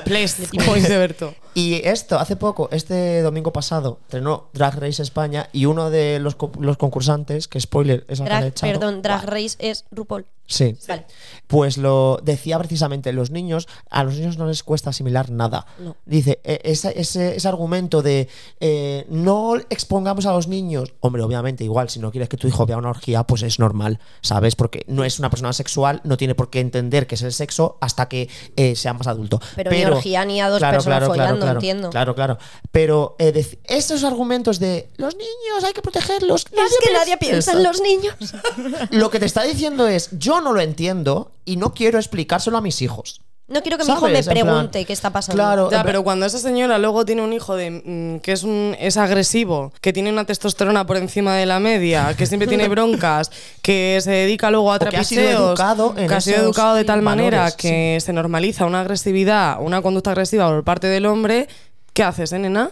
Plus, Berto. Y esto, hace poco, este domingo pasado, estrenó Drag Race España y uno de los, co- los concursantes, que spoiler, es Drag, perdón, Drag Race es RuPaul. Sí. Vale. Pues lo decía precisamente, los niños, a los niños no les cuesta asimilar nada. No. Dice, eh, ese, ese- ese argumento de eh, no expongamos a los niños, hombre, obviamente, igual, si no quieres que tu hijo vea una orgía, pues es normal, ¿sabes? Porque no es una persona sexual, no tiene por qué entender qué es el sexo hasta que eh, sea más adulto. Pero ni orgía ni a dos personas follando, claro, entiendo. Claro, claro. Pero eh, esos argumentos de los niños hay que protegerlos. es que nadie piensa en los niños. (laughs) Lo que te está diciendo es, yo no lo entiendo y no quiero explicárselo a mis hijos. No quiero que mi hijo me ¿Sabes? En plan, pregunte qué está pasando. Claro, Ya, en pero cuando esa señora luego tiene un hijo de mm, que es un es agresivo, que tiene una testosterona por encima de la media, que siempre tiene (laughs) broncas, que se dedica luego a que ha sido trapicheos, educado en que ha sido esos educado de tal valores, manera que se normaliza una agresividad, una conducta agresiva por parte del hombre, ¿qué haces, eh, nena?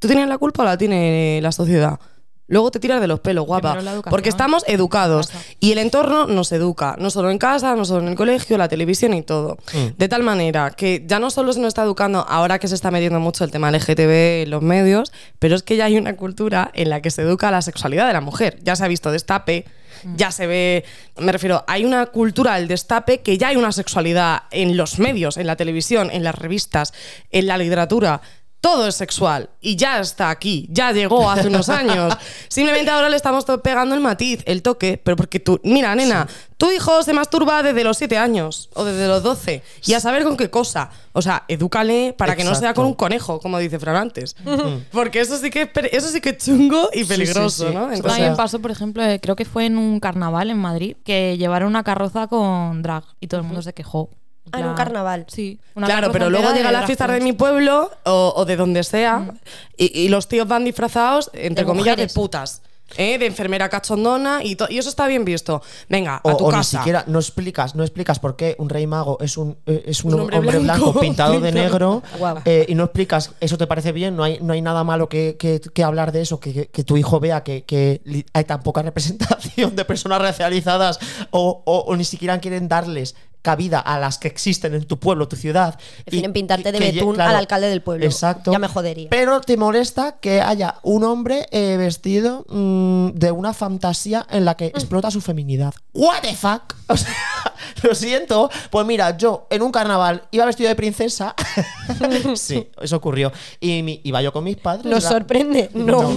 ¿Tú tienes la culpa o la tiene la sociedad? Luego te tiras de los pelos, guapa. Porque estamos educados. Y el entorno nos educa, no solo en casa, no solo en el colegio, la televisión y todo. De tal manera que ya no solo se nos está educando, ahora que se está metiendo mucho el tema LGTB en los medios, pero es que ya hay una cultura en la que se educa la sexualidad de la mujer. Ya se ha visto destape, ya se ve, me refiero, hay una cultura del destape que ya hay una sexualidad en los medios, en la televisión, en las revistas, en la literatura. Todo es sexual y ya está aquí, ya llegó hace unos (laughs) años. Simplemente ahora le estamos pegando el matiz, el toque, pero porque tú, mira, nena, tu hijo se masturba desde los 7 años o desde los 12 y a saber con qué cosa. O sea, edúcale para que no sea con un conejo, como dice Fran antes. (laughs) Porque eso sí que eso sí que es chungo y Sí, sí, peligroso, sí. ¿no? Entonces, también sea- pasó, por ejemplo, eh, creo que fue en un carnaval en Madrid, que llevaron una carroza con drag y todo el mundo se quejó. Ah, en un carnaval. Sí. una Claro, pero luego llega la fiesta de mi pueblo o, o de donde sea y, y los tíos van disfrazados, entre De comillas, mujeres. de putas. ¿eh? De enfermera cachondona y, to- y eso está bien visto. Venga, O, a tu o ni casa. siquiera no explicas, no explicas por qué un rey mago es un, eh, es un, Un hombre hombre, blanco, blanco (laughs) pintado de negro eh, y no explicas, eso te parece bien, no hay, no hay nada malo que, que- que hablar de eso, que, que- que tu hijo vea que, hay tan poca representación de personas racializadas o, o- o ni siquiera quieren darles cabida a las que existen en tu pueblo, tu ciudad. Prefieren pintarte de betún al alcalde del pueblo. Exacto. Ya me jodería. Pero te molesta que haya un hombre eh, vestido mm, de una fantasía en la que explota su feminidad. ¿What the fuck? (laughs) O sea, (laughs) lo siento. Pues mira, yo en un carnaval iba vestido de princesa. (laughs) sí, eso ocurrió. Y mi- iba yo con mis padres. ¿Nos la- sorprende? No.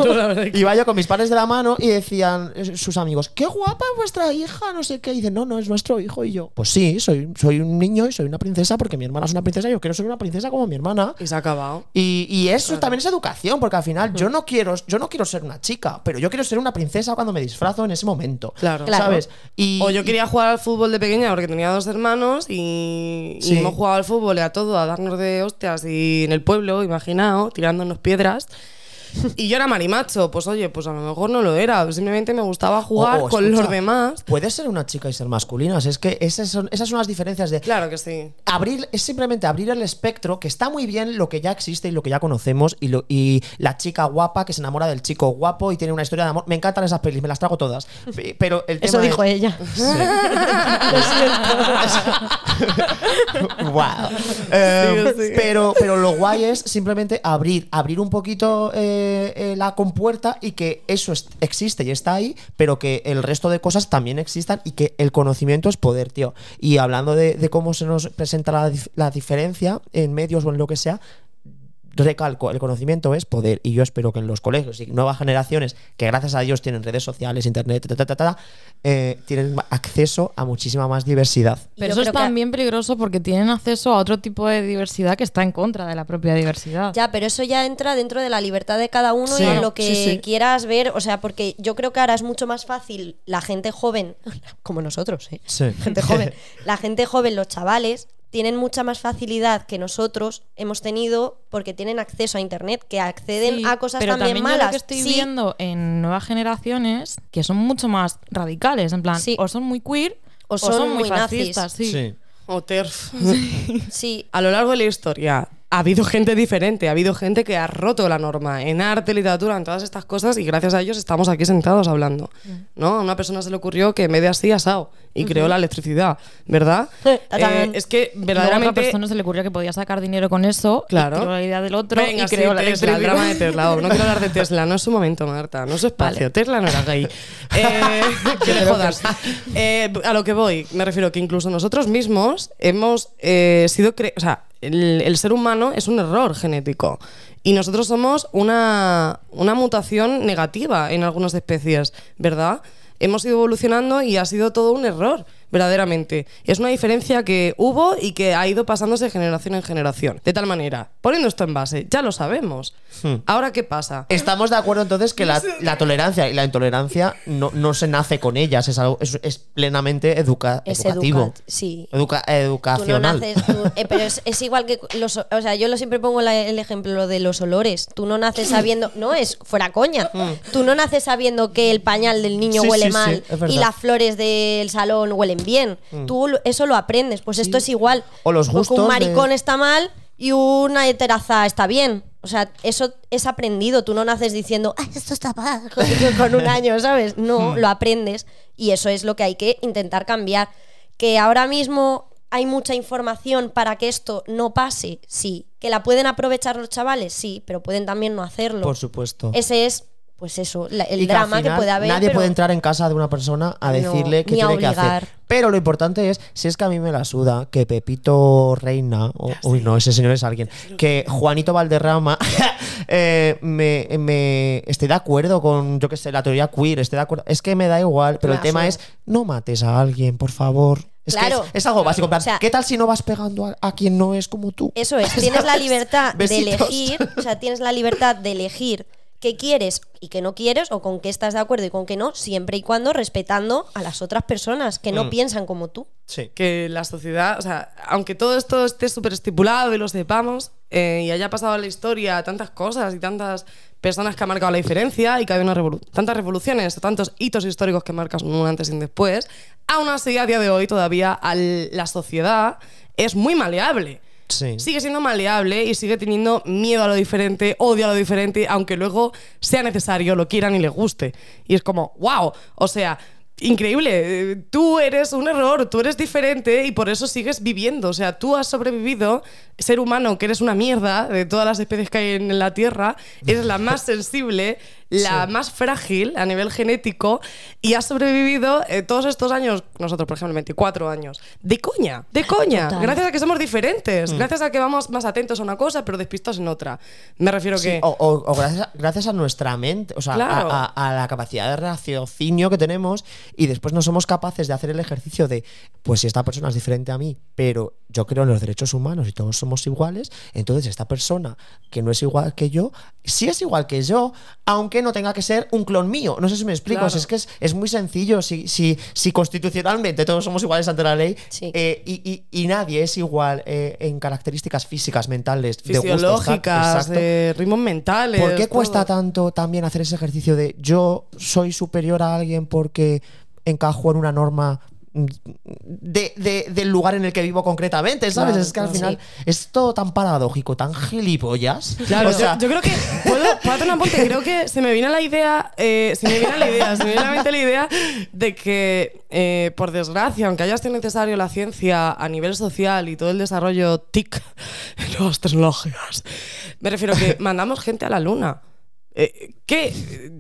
Iba yo con mis padres de la mano y decían eh, sus amigos, qué guapa es vuestra hija, no sé qué. Y dicen, no, no, es nuestro hijo. Y yo, pues sí, soy, soy un niño y soy una princesa porque mi hermana es una princesa y yo quiero ser una princesa como mi hermana. Y se ha acabado. Y, y eso también es educación, porque al final yo no quiero, yo no quiero ser una chica, pero yo quiero ser una princesa cuando me disfrazo en ese momento. Claro. Claro. ¿Sabes? Y, O yo quería jugar al fútbol de pequeña porque tenía dos hermanos y, hemos jugado al fútbol y a todo, a darnos de hostias y en el pueblo, imaginaos, tirándonos piedras. Y yo era marimacho, pues oye, pues a lo mejor no lo era, simplemente me gustaba jugar o- o con escucha, los demás. Puedes ser una chica y ser masculina. Es que esas son, esas son las diferencias de. Claro que sí. Abrir, es simplemente abrir el espectro, que está muy bien lo que ya existe y lo que ya conocemos, y, lo, y la chica guapa que se enamora del chico guapo y tiene una historia de amor. Me encantan esas pelis, me las trago todas. Pe- Pero el tema Eso dijo es- ella. (laughs) wow. (laughs) Eh, Sí, sí. Pero, pero lo guay es simplemente abrir, abrir un poquito eh, eh, la compuerta y que eso es- existe y está ahí, pero que el resto de cosas también existan y que el conocimiento es poder, tío. Y hablando de, de cómo se nos presenta la, la diferencia en medios o en lo que sea, recalco, el conocimiento es poder y yo espero que en los colegios y nuevas generaciones que gracias a Dios tienen redes sociales, internet, ta, ta, ta, ta, eh, tienen acceso a muchísima más diversidad. Pero yo eso es que- también peligroso porque tienen acceso a otro tipo de diversidad que está en contra de la propia diversidad. Ya, pero eso ya entra dentro de la libertad de cada uno Sí, y en lo que sí, sí. quieras ver. O sea, porque yo creo que ahora es mucho más fácil la gente joven, (laughs) como nosotros, ¿eh? Sí. Gente joven. (laughs) La gente joven, los chavales, tienen mucha más facilidad que nosotros hemos tenido porque tienen acceso a internet, que acceden Sí, a cosas pero también, yo malas. lo que estoy Sí, viendo en nuevas generaciones que son mucho más radicales, en plan, Sí. o son muy queer O son muy muy nazis. fascistas, sí. O TERF. sí. (laughs) A lo largo de la historia ha habido gente diferente, ha habido gente que ha roto la norma en arte, literatura, en todas estas cosas y gracias a ellos estamos aquí sentados hablando. ¿No? A una persona se le ocurrió que en vez de así asado y creó la electricidad, ¿verdad? (laughs) Eh, es que Luego a otra verdaderamente persona se le ocurrió que podía sacar dinero con eso, Claro. y creó la idea del otro Venga, y sí, creó la Tesla, el drama de Tesla. Oh, no quiero hablar de (laughs) Tesla, no es su momento, Marta, no es su espacio. Vale. Tesla no era gay. (laughs) Eh, que le jodas. Eh, a lo que voy, me refiero que incluso nosotros mismos hemos eh, sido. O sea, el, ser humano es un error genético. Y nosotros somos una, una mutación negativa en algunas especies, ¿verdad? Hemos ido evolucionando y ha sido todo un error, verdaderamente. Es una diferencia que hubo y que ha ido pasándose de generación en generación. De tal manera, poniendo esto en base, ya lo sabemos. Ahora, ¿qué pasa? Estamos de acuerdo entonces que la, la tolerancia y la intolerancia no, no se nace con ellas, es algo es, es plenamente educa- Es educativo. educat- sí. Educa- Tú no educacional. naces, tú- eh, pero es, es igual que los, o sea, yo lo siempre pongo la- el ejemplo de los olores. Tú no naces sabiendo, no es fuera coña. Tú no naces sabiendo que el pañal del niño. Sí, huele sí, mal y las flores del salón huelen bien. Tú lo- eso lo aprendes. Pues esto es igual. O los Porque gustos un de- maricón está mal y una heteraza está bien. O sea, eso es aprendido. Tú no naces diciendo, "Ay, esto está mal (laughs) con, con un año, ¿sabes? No, Mm. lo aprendes. Y eso es lo que hay que intentar cambiar. Que ahora mismo hay mucha información para que esto no pase, sí. Que la pueden aprovechar los chavales, sí, pero pueden también no hacerlo. Por supuesto. Ese es, pues eso, la- el que drama que final puede haber. Nadie pero- puede entrar en casa de una persona a No, decirle qué ni a tiene que hacer. Pero lo importante es, si es que a mí me la suda, que Pepito Reina, o- uy no, ese señor es alguien, que Juanito Valderrama, (laughs) eh, me, me- estoy de acuerdo con, yo qué sé, la teoría queer, estoy de acuerdo. Es que me da igual, pero el Claro. tema es, no mates a alguien, por favor. Es que Claro. es, es algo básico. en plan, O sea- ¿Qué tal si no vas pegando a, a quien no es como tú? Eso es, (laughs) tienes la libertad de elegir, o sea, tienes la libertad de elegir qué quieres y qué no quieres, o con qué estás de acuerdo y con qué no, siempre y cuando respetando a las otras personas que no Mm. piensan como tú. Sí. que la sociedad, o sea, aunque todo esto esté súper estipulado y lo sepamos, eh, y haya pasado en la historia tantas cosas y tantas personas que han marcado la diferencia y que hay una revolu- tantas revoluciones, tantos hitos históricos que marcas un antes y un después, aún así a día de hoy todavía la sociedad es muy maleable. Sí. Sigue siendo maleable y sigue teniendo miedo a lo diferente, odio a lo diferente, aunque luego sea necesario, lo quieran y les guste. Y es como, wow, o sea, increíble, eh, tú eres un error, tú eres diferente y por eso sigues viviendo. O sea, tú has sobrevivido, ser humano, que eres una mierda de todas las especies que hay en la Tierra, eres la más (laughs) sensible, la más frágil a nivel genético y has sobrevivido eh, todos estos años, nosotros por ejemplo 24 años, de coña, de coña, total. gracias a que somos diferentes, gracias a que vamos más atentos a una cosa pero despistados en otra. Me refiero Sí, que... o, o- o gracias, a, gracias a nuestra mente, o sea, a- Claro. a, a la capacidad de raciocinio que tenemos y después no somos capaces de hacer el ejercicio de, pues si esta persona es diferente a mí, pero yo creo en los derechos humanos y todos somos iguales, entonces esta persona que no es igual que yo, sí es igual que yo, aunque no tenga que ser un clon mío. No sé si me explico, Claro. es que es, es muy sencillo, si, si, si constitucionalmente todos somos iguales ante la ley Sí. eh, y, y- y nadie es igual eh, en características físicas, mentales, de fisiológicas, exacto. de ritmos mentales. ¿Por qué cuesta tanto también hacer ese ejercicio de yo soy superior a alguien porque encajo en una norma de, de- del lugar en el que vivo concretamente, ¿sabes? Claro, es que al claro. final es todo tan paradójico, tan gilipollas. Claro, O sea, yo, yo creo que puedo, puedo hacer un apunte. Creo que se me viene la idea, eh, se me viene la idea, se me viene a la mente la idea de que, eh, por desgracia, aunque haya sido necesario la ciencia a nivel social y todo el desarrollo TIC, (laughs) nuevas tecnologías, me refiero que mandamos gente a la luna. Eh, ¿Qué?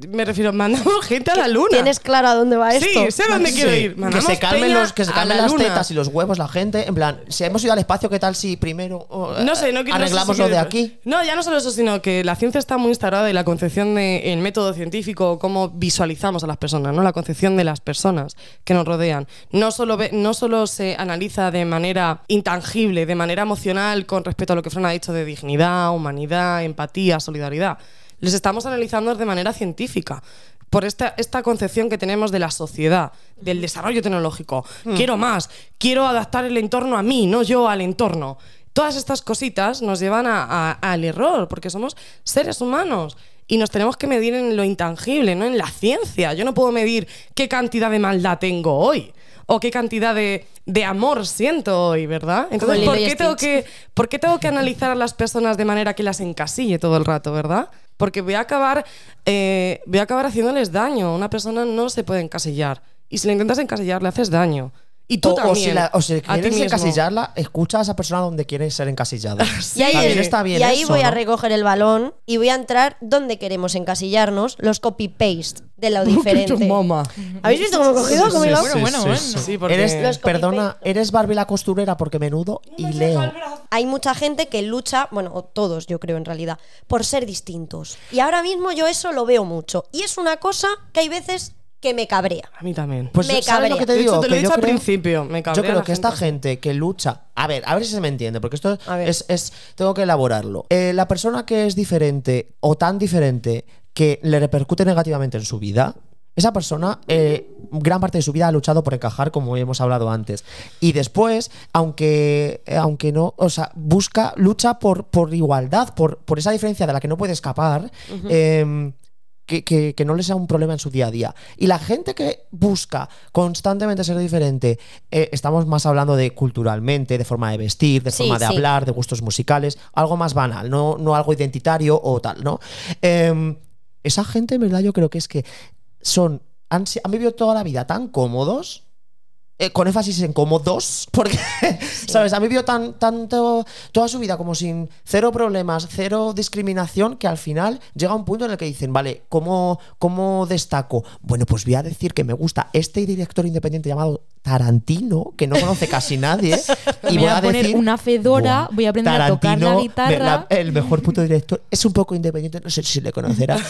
Me refiero, mandamos gente a la luna. ¿Tienes claro a dónde va esto? Sí, sé dónde quiero ir. que Mandamos se calmen, peña los, que se a calmen la las luna. tetas y los huevos la gente. En plan, si hemos ido al espacio, ¿qué tal si primero oh, No sé, no quiero arreglamos lo de aquí? No, ya no solo eso, sino que la ciencia está muy instaurada y la concepción del método científico, cómo visualizamos a las personas, ¿no? La concepción de las personas que nos rodean. No solo, ve- no solo se analiza de manera intangible, de manera emocional, con respecto a lo que Fran ha dicho de dignidad, humanidad, empatía, solidaridad. Les estamos analizando de manera científica. Por esta, esta concepción que tenemos de la sociedad, del desarrollo tecnológico. Quiero más, quiero adaptar el entorno a mí, no yo al entorno. Todas estas cositas nos llevan a- a- al error, porque somos seres humanos y nos tenemos que medir en lo intangible, no en la ciencia. Yo no puedo medir qué cantidad de maldad tengo hoy o qué cantidad de, de amor siento hoy, ¿verdad? Entonces, ¿por qué, tengo que, ¿por qué tengo que analizar a las personas de manera que las encasille todo el rato, verdad? Porque voy a acabar, eh, voy a acabar haciéndoles daño. Una persona no se puede encasillar. Y si la intentas encasillar, le haces daño. Y tú O, o también. si, la- o si quieres encasillarla, escucha a esa persona donde quiere ser encasillada. (laughs) Y ahí, También está bien y ahí eso, voy a recoger el balón y voy a entrar donde queremos encasillarnos, los copy-paste de lo (laughs) diferente. Mamá. ¿Habéis visto cómo he cogido? Sí, ¿Cómo sí, Bueno, bueno, sí. bueno. Sí, porque Eres, perdona, eres Barbie la costurera porque menudo y leo. Hay mucha gente que lucha, bueno, todos yo creo en realidad, por ser distintos. Y ahora mismo yo eso lo veo mucho. Y es una cosa que hay veces que me cabrea. A mí también. Pues Me ¿sabes lo que te De hecho, digo? te lo he Que dicho yo al creo- principio, me cabrea Yo creo la que esta gente gente que lucha. A ver, a ver si se me entiende, porque esto A ver. es, es- Tengo que elaborarlo. Eh, la persona que es diferente o tan diferente que le repercute negativamente en su vida. Esa persona, eh, gran parte de su vida ha luchado por encajar, como hemos hablado antes. Y después, aunque, eh, aunque no, o sea, busca, lucha por, por igualdad, por, por esa diferencia de la que no puede escapar. em, que, que- que no le sea un problema en su día a día. Y la gente que busca constantemente ser diferente, eh, estamos más hablando de culturalmente, de forma de vestir, de Sí, forma de sí. hablar, de gustos musicales, algo más banal, no, no algo identitario o tal, ¿no? Em, esa gente, en verdad, yo creo que es que son. Han vivido toda la vida tan cómodos. Eh, con énfasis en cómodos, porque, ¿sabes? Han vivido tan, tanto toda su vida como sin cero problemas, cero discriminación, que al final llega un punto en el que dicen, vale, ¿cómo, cómo destaco? Bueno, pues voy a decir que me gusta este director independiente llamado Tarantino, que no conoce casi nadie, (laughs) y voy voy a a poner decir, una fedora, "Buah, voy a aprender a tocar la Tarantino, guitarra". el mejor puto director, es un poco independiente, no sé si le conocerá. (laughs)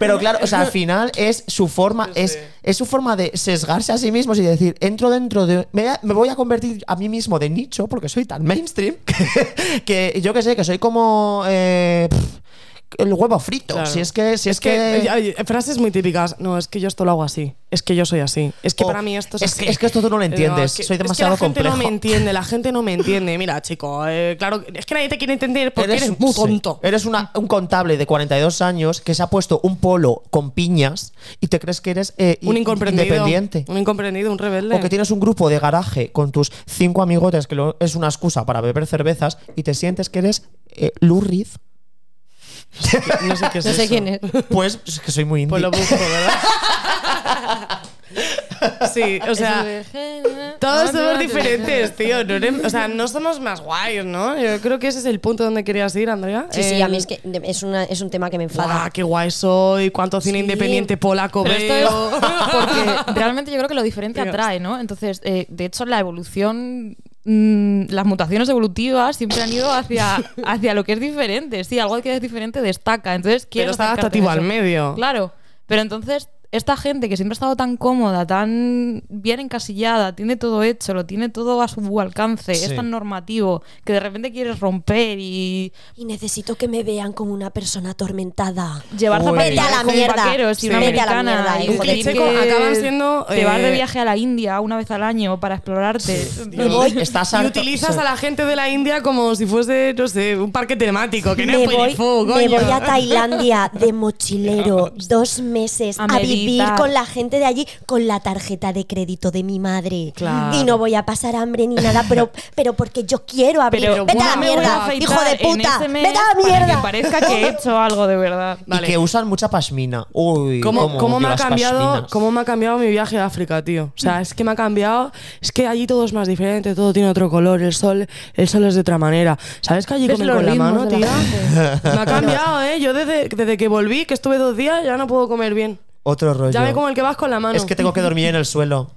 Pero claro, o sea, al final es su forma, es, es su forma de sesgarse a sí mismos y decir, entro dentro de. Me, voy a- me voy a convertir a mí mismo de nicho, porque soy tan mainstream, (laughs) que, que yo que sé, que soy como. eh, pff, el huevo frito. Claro. Si es que. Si es, Es que, que, hay frases muy típicas. No, es que yo esto lo hago así. Es que yo soy así. Es que para mí esto es, es así. que- es que esto tú no lo entiendes, soy es que demasiado la gente no complejo. me entiende, la (laughs) gente no me entiende. Mira, chico, eh, claro, es que nadie te quiere entender porque eres, muy sí, tonto. eres una- un contable de 42 años que se ha puesto un polo con piñas y te crees que eres eh, un independiente. Un incomprendido, un rebelde. O que tienes un grupo de garaje con tus cinco amigotes, que lo- es una excusa para beber cervezas, y te sientes que eres eh. No sé qué es (laughs) No sé eso. quién es. Pues es que soy muy indie. Pues lo busco, ¿verdad? (laughs) Sí, o sea, todos somos Ah, diferentes, tío. No eres- o sea, no somos más guays, ¿no? Yo creo que ese es el punto donde querías ir, Andrea. Sí, sí, a mí El- es que es, una, es un tema que me enfada. ¡Guau, qué guay soy! ¿Cuánto cine Sí. independiente polaco Pero esto veo? es (laughs) porque realmente yo creo que lo diferente atrae, ¿no? Entonces, eh, de hecho, la evolución, mm, las mutaciones evolutivas siempre han ido hacia, (laughs) hacia lo que es diferente. Sí, algo que es diferente destaca. Entonces, Pero está adaptativo al medio. Claro, pero entonces esta gente que siempre ha estado tan cómoda, tan bien encasillada, tiene todo hecho, lo tiene todo a su alcance, Sí. es tan normativo, que de repente quieres romper y Y necesito que me vean como una persona atormentada. llevar zapatillas Vete a la con mierda. vaqueros y Sí. una Vete a la americana mierda, y que acaban siendo, te vas de eh, viaje a la India una vez al año para explorarte. Me voy, (laughs) Estás Y harto- utilizas sí. a la gente de la India como si fuese, no sé, un parque temático. Que no me es voy, me voy a Tailandia de mochilero (laughs) dos meses A a, vivir meditar. con la gente de allí con la tarjeta de crédito de mi madre. Claro. Y no voy a pasar hambre ni nada, pero, (laughs) pero porque yo quiero abrir. Pero Vete a la a mierda, afeitar hijo de puta. Vete a la para mierda. que parezca que he hecho algo de verdad. Vale. Y que usan mucha pashmina. Uy, ¿Cómo, cómo cómo me ha cambiado. ¿Cómo me ha cambiado mi viaje a África, tío? O sea, es que me ha cambiado. Es que allí todo es más diferente, todo tiene otro color. El sol, el sol es de otra manera. ¿Sabes que allí comen con la mano, de la tía? Me ha (laughs) cambiado, ¿eh? Yo desde, desde que volví, que estuve dos días, ya no puedo comer bien. Otro rollo. Ya me como el que vas con la mano. Es que tengo que dormir en el suelo.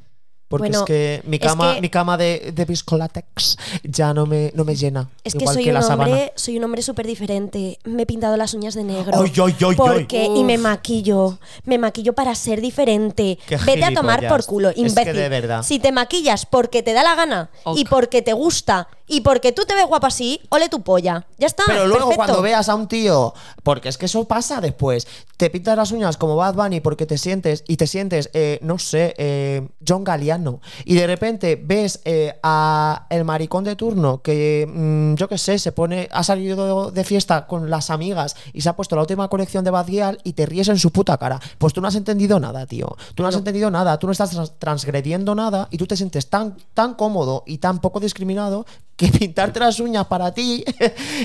Porque Bueno, es que mi es cama, que- mi cama de, de viscolatex ya no me, no me llena. Es que igual soy que un hombre, soy un hombre súper diferente. Me he pintado las uñas de negro. Ay, ay, ay, ay. porque y me Uf. maquillo, me maquillo para ser diferente. Qué Vete a tomar gilipollas. por culo, Es que imbécil. de verdad. Si te maquillas porque te da la gana Ok. y porque te gusta y porque tú te ves guapa así, ole tu polla. Ya está. Pero luego perfecto. cuando veas a un tío, porque es que eso pasa después, te pintas las uñas como Bad Bunny porque te sientes y te sientes, eh, no sé, eh, John Galliano, y de repente ves eh, a el maricón de turno que, mm, yo qué sé, se pone, ha salido de fiesta con las amigas y se ha puesto la última colección de Bad Gyal y te ríes en su puta cara. Pues tú no has entendido nada, tío. Tú no has entendido nada, tú no estás trans- transgrediendo nada y tú te sientes tan, tan cómodo y tan poco discriminado que pintarte las uñas para ti (laughs)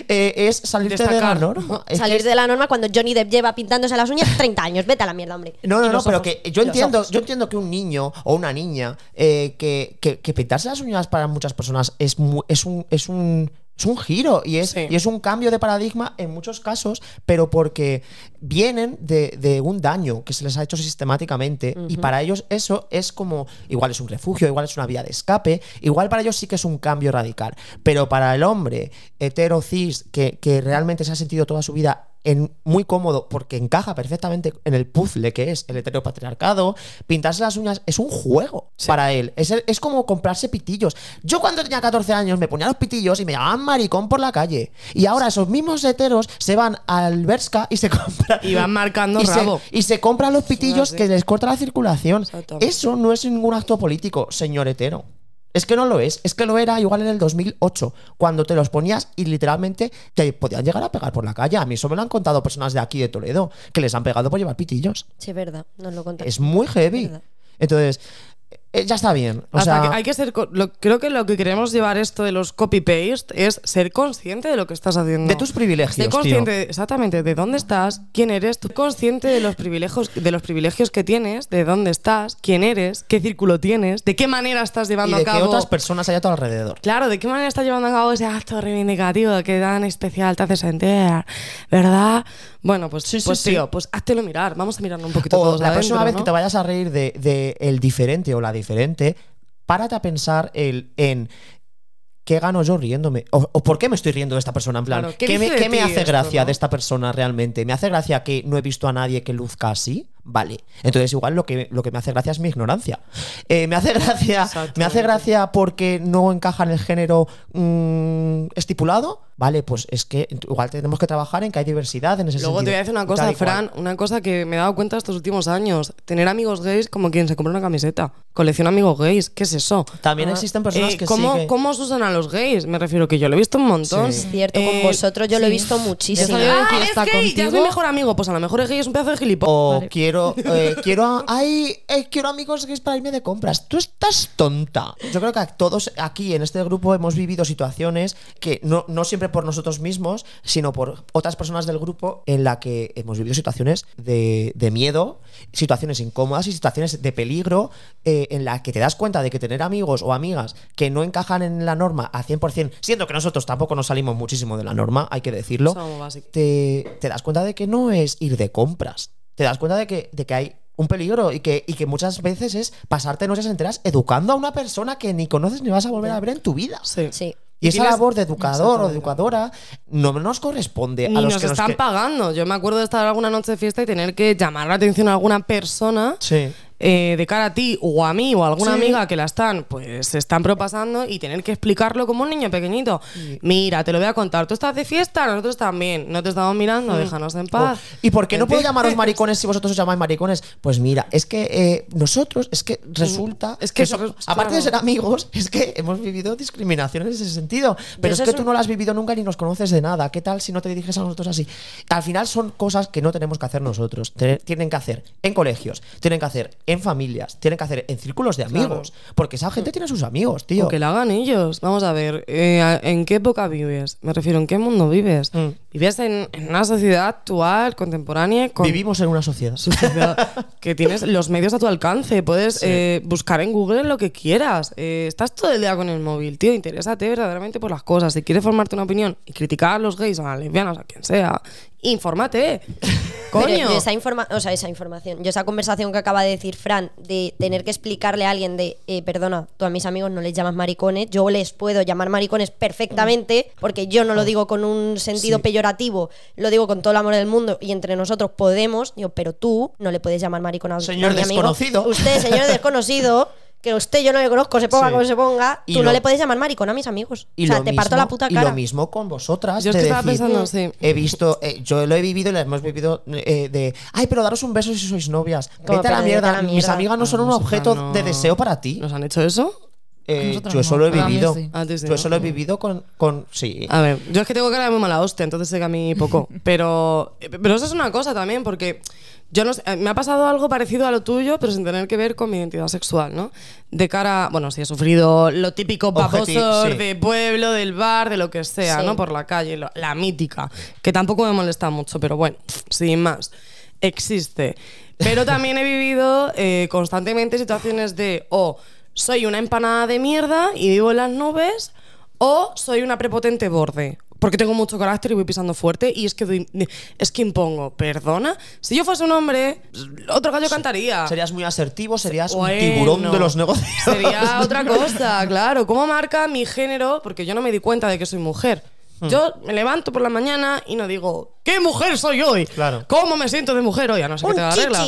eh, es salirte de la Destacar. norma. Es Salir de la norma cuando Johnny Depp lleva pintándose las uñas 30 años. Vete a la mierda, hombre. No, no, no, pero ojos. que yo entiendo, yo entiendo que un niño o una niña eh, que, que- que pintarse las uñas para muchas personas es, mu- es un es un es un giro y es, Sí. y es un cambio de paradigma en muchos casos, pero porque vienen de, de un daño que se les ha hecho sistemáticamente y para ellos eso es como, igual es un refugio, igual es una vía de escape, igual para ellos sí que es un cambio radical, pero para el hombre hetero cis que, que realmente se ha sentido toda su vida en, muy cómodo porque encaja perfectamente en el puzzle que es el heteropatriarcado, pintarse las uñas es un juego para él. Es, es como comprarse pitillos. Yo cuando tenía 14 años me ponía los pitillos y me llamaban maricón por la calle. Y ahora esos mismos heteros se van al Berska y se (laughs) compran. Y van marcando y se- rabo. y se compran los pitillos que les corta la circulación. Eso no es ningún acto político, señor hetero. Es que no lo es, es que lo era igual en el 2008, cuando te los ponías y literalmente te podían llegar a pegar por la calle. A mí eso me lo han contado personas de aquí de Toledo, que les han pegado por llevar pitillos. Sí, es verdad. Nos lo contaste. Es muy heavy. Entonces, eh, ya está bien. O Hasta sea, que hay que ser. lo- creo que lo que queremos llevar esto de los copy-paste es ser consciente de lo que estás haciendo. de tus privilegios, Ser tío. consciente de- exactamente de dónde estás, quién eres, tú consciente de los privilegios, de los privilegios que tienes, de dónde estás, quién eres, qué círculo tienes, de qué manera estás Y llevando de a que cabo. otras personas hay a tu alrededor. Claro, ¿de qué manera estás llevando a cabo ese acto reivindicativo que tan especial te hace sentir? ¿Verdad? Bueno, pues, Sí, sí, pues sí. tío, pues háztelo mirar. Vamos a mirarlo un poquito O todos la adentro, próxima vez ¿no? que te vayas a reír de, de el diferente o la diferente, párate a pensar el, en qué gano yo riéndome. O, o por qué me estoy riendo de esta persona. En plan, Claro, ¿qué ¿qué, me, qué hace esto, gracia no? de esta persona realmente? ¿Me hace gracia que no he visto a nadie que luzca así? Vale. Entonces, igual lo que, lo que me hace gracia es mi ignorancia. Eh, me hace (laughs) gracia. Me hace gracia porque no encaja en el género mm, estipulado. Vale, pues es que igual tenemos que trabajar en que hay diversidad en ese Luego te sentido. voy a decir una cosa. Fran, una cosa que me he dado cuenta estos últimos años. Tener amigos gays como quien se compra una camiseta. Colección amigos gays, ¿qué es eso? También existen personas Eh, que ¿cómo, sí que- ¿Cómo se usan a los gays? Me refiero que yo lo he visto un montón. Sí. Es cierto, Eh, con vosotros yo lo he visto muchísimo. Ah, es gay, ya es mi mejor amigo. Pues a lo mejor es gay, es un pedazo de gilipollas. O Vale. quiero (laughs) quiero, eh, quiero, ay, eh, quiero amigos gays para irme de compras. Tú estás tonta. Yo creo que todos aquí en este grupo hemos vivido situaciones que no, no siempre por nosotros mismos, sino por otras personas del grupo en la que hemos vivido situaciones de, de miedo, situaciones incómodas y situaciones de peligro eh, en la que te das cuenta de que tener amigos o amigas que no encajan en la norma a 100%, siendo que nosotros tampoco nos salimos muchísimo de la norma, hay que decirlo, te das cuenta de que no es ir de compras. Te das cuenta de que, de que hay un peligro y que, y que muchas veces es pasarte noches enteras educando a una persona que ni conoces ni vas a volver a ver en tu vida. Sí. Sí. Y esa labor de educador o de educadora no nos corresponde Ni a los nos que están que- pagando. Yo me acuerdo de estar alguna noche de fiesta y tener que llamar la atención a alguna persona Sí. Eh, de cara a ti o a mí o a alguna Sí. amiga que la están, pues se están propasando y tener que explicarlo como un niño pequeñito. Mira, te lo voy a contar. Tú estás de fiesta, nosotros también. No te estamos mirando, déjanos en paz. Oh, ¿Y por qué no puedo llamaros (laughs) maricones si vosotros os llamáis maricones? Pues mira, es que eh, nosotros, es que resulta. Es que eso- aparte de ser amigos, es que hemos vivido discriminación en ese sentido. Pero es que tú no lo has vivido nunca ni nos conoces de nada. ¿Qué tal si no te diriges a nosotros así? Al final son cosas que no tenemos que hacer nosotros. Tienen que hacer en colegios, tienen que hacer en familias, tienen que hacer en círculos de amigos. Porque esa gente tiene sus amigos, tío. O que lo hagan ellos. Vamos a ver, eh, ¿en qué época vives? Me refiero, ¿en qué mundo vives? Mm. Vives en, en una sociedad actual, contemporánea, con Vivimos en una sociedad. (laughs) sociedad que tienes los medios a tu alcance. Puedes eh, buscar en Google lo que quieras. Eh, estás todo el día con el móvil, tío. Interésate verdaderamente por las cosas. Si quieres formarte una opinión y criticar a los gays, a las lesbianas, a quien sea, infórmate. (laughs) Coño. esa, informa o sea, esa información, yo esa conversación que acaba de decir Fran, de tener que explicarle a alguien de, eh, perdona, tú a mis amigos no les llamas maricones, yo les puedo llamar maricones perfectamente, porque yo no lo digo con un sentido Sí. peyorativo, lo digo con todo el amor del mundo y entre nosotros podemos, digo, pero tú no le puedes llamar maricón a Señor a mi amigo. desconocido. Usted, señor (laughs) desconocido, que usted yo no le conozco, se ponga Sí. como se ponga, Y tú no le puedes llamar maricón a mis amigos. Y o sea, te parto la puta Y cara. lo mismo con vosotras. Yo de estaba decir, pensando, sí. He visto, eh, yo lo he vivido y lo hemos vivido eh, de. Ay, pero daros un beso si sois novias. Como, Vete a la mierda. Mis amigas no son Ah, un objeto no- de deseo para ti. ¿Nos han hecho eso? Eh, yo no. eso lo he vivido. sí. Antes de Yo eso lo he no. vivido con. con sí. A ver, yo es que tengo cara de muy mala hostia, entonces sé que a mí poco. (laughs) Pero, pero eso es una cosa también, porque yo no sé, eh, me ha pasado algo parecido a lo tuyo, pero sin tener que ver con mi identidad sexual, ¿no? De cara, bueno, sí he sufrido lo típico babosos sí. de pueblo, del bar, de lo que sea, Sí. ¿no? Por la calle, lo- la mítica, que tampoco me molesta mucho, pero bueno, sin más, existe. Pero también he vivido eh, constantemente situaciones de, o soy una empanada de mierda y vivo en las nubes, o soy una prepotente borde. Porque tengo mucho carácter y voy pisando fuerte y es que doy- es que impongo, perdona. Si yo fuese un hombre, otro gallo cantaría. Serías muy asertivo, serías un tiburón de los negocios. Sería (laughs) otra cosa, claro. ¿Cómo marca mi género? Porque yo no me di cuenta de que soy mujer. Hmm. Yo me levanto por la mañana y no digo, ¿qué mujer soy hoy? Claro. ¿Cómo me siento de mujer hoy? A no ser que te la regla.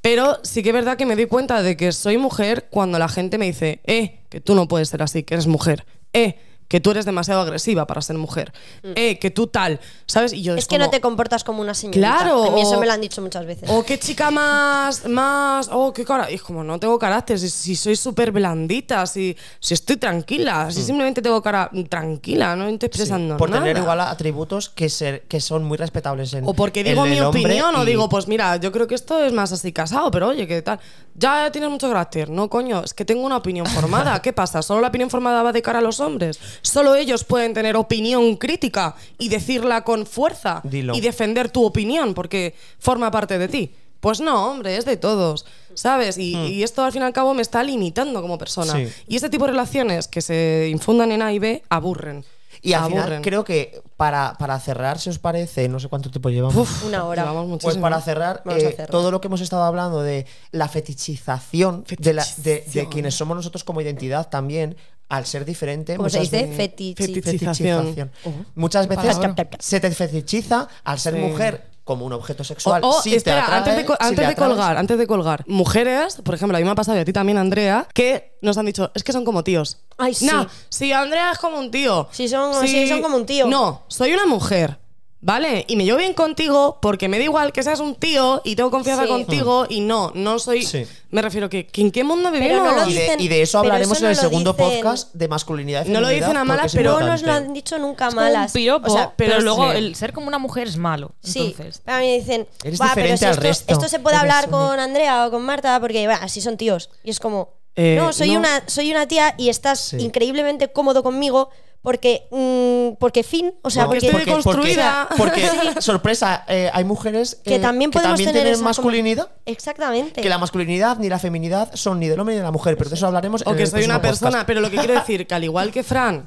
Pero sí que es verdad que me di cuenta de que soy mujer cuando la gente me dice, eh, que tú no puedes ser así, que eres mujer. Eh, que tú eres demasiado agresiva para ser mujer. Eh, que tú tal. ¿Sabes? Y yo Mm. Es que como, no te comportas como una señorita. Claro, A mí eso o- me lo han dicho muchas veces. O qué chica más, más, oh, qué cara. Y es como, no tengo carácter, si, si soy súper blandita, si, si estoy tranquila, si simplemente tengo cara tranquila, no estoy expresando Por nada. tener igual atributos que, ser, que son muy respetables en O porque digo el mi opinión, o digo, pues mira, yo creo que esto es más así casado, pero oye, ¿qué tal? Ya tienes mucho carácter. No, coño, es que tengo una opinión formada. (laughs) ¿Qué pasa? ¿Solo la opinión formada va de cara a los hombres? ¿Solo ellos pueden tener opinión crítica y decirla con fuerza? Dilo. Y defender tu opinión porque forma parte de ti. Pues no, hombre, es de todos, ¿sabes? Y, y esto al fin y al cabo me está limitando como persona. Hmm. Sí. Y este tipo de relaciones que se infundan en A y B aburren. Y al final Aburren. creo que para, para cerrar, si os parece, no sé cuánto tiempo llevamos. Uf, Una hora. llevamos Pues para cerrar, eh, cerrar. todo lo que hemos estado hablando de la fetichización, De, la- de- quienes somos nosotros como identidad también, al ser diferente. ¿Cómo se muchas dice? veces- Fetichi- Fetichización. Muchas veces palabra. se te fetichiza al ser Sí. mujer como un objeto sexual. O, o, sí te espera, atrae, antes de, antes de colgar, antes de colgar, mujeres, por ejemplo, a mí me ha pasado y a ti también, Andrea, que nos han dicho, es que son como tíos. Ay, sí. No, sí, Andrea es como un tío. Sí, son- sí, son como un tío. No, soy una mujer. ¿Vale? Y me llevo bien contigo porque me da igual que seas un tío y tengo confianza Sí. contigo y no, no soy. Sí. Me refiero que, que ¿en qué mundo vivimos? no lo Y de, dicen- y de eso pero hablaremos eso en el lo segundo dicen- podcast de masculinidad y No lo dicen a malas, es pero- No nos lo importante. han dicho nunca malas. un piropo, O sea, pero, pero luego sí. el ser como una mujer es malo. Sí, Entonces, pero a mí me dicen, Eres "Buah, pero diferente si al esto, resto. esto se puede Eres hablar único". con Andrea o con Marta porque bueno, así son tíos. Y es como, Eh, no, soy, no. Una, soy una tía y estás Sí. increíblemente cómodo conmigo porque, mm, porque fin, o sea, Porque porque, estoy deconstruida. Porque, (laughs) sorpresa, eh, hay mujeres que eh, también podemos tener tienen masculinidad. como- Exactamente. Que la masculinidad ni la feminidad son ni del hombre ni de la mujer, pero de eso hablaremos O en que el soy una persona, podcast. pero lo que quiero decir, que al igual que Fran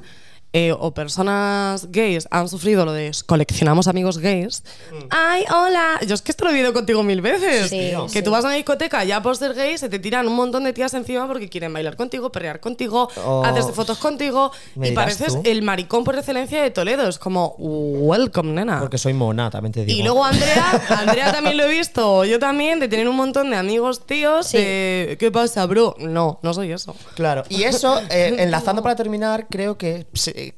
eh, o personas gays han sufrido lo de coleccionamos amigos gays. ¡Ay, hola! Yo es que esto lo he vivido contigo mil veces. Sí, que sí. tú vas a una discoteca ya por ser gay, se te tiran un montón de tías encima porque quieren bailar contigo, perrear contigo, Oh. hacerse fotos contigo ¿Me y pareces tú? el maricón por excelencia de Toledo. Es como, welcome, nena. Porque soy mona, también te digo. Y luego Andrea, (laughs) Andrea también lo he visto, yo también, de tener un montón de amigos tíos, Sí. ¿qué pasa, bro? No, no soy eso. Claro, y eso, eh, enlazando para terminar, creo que,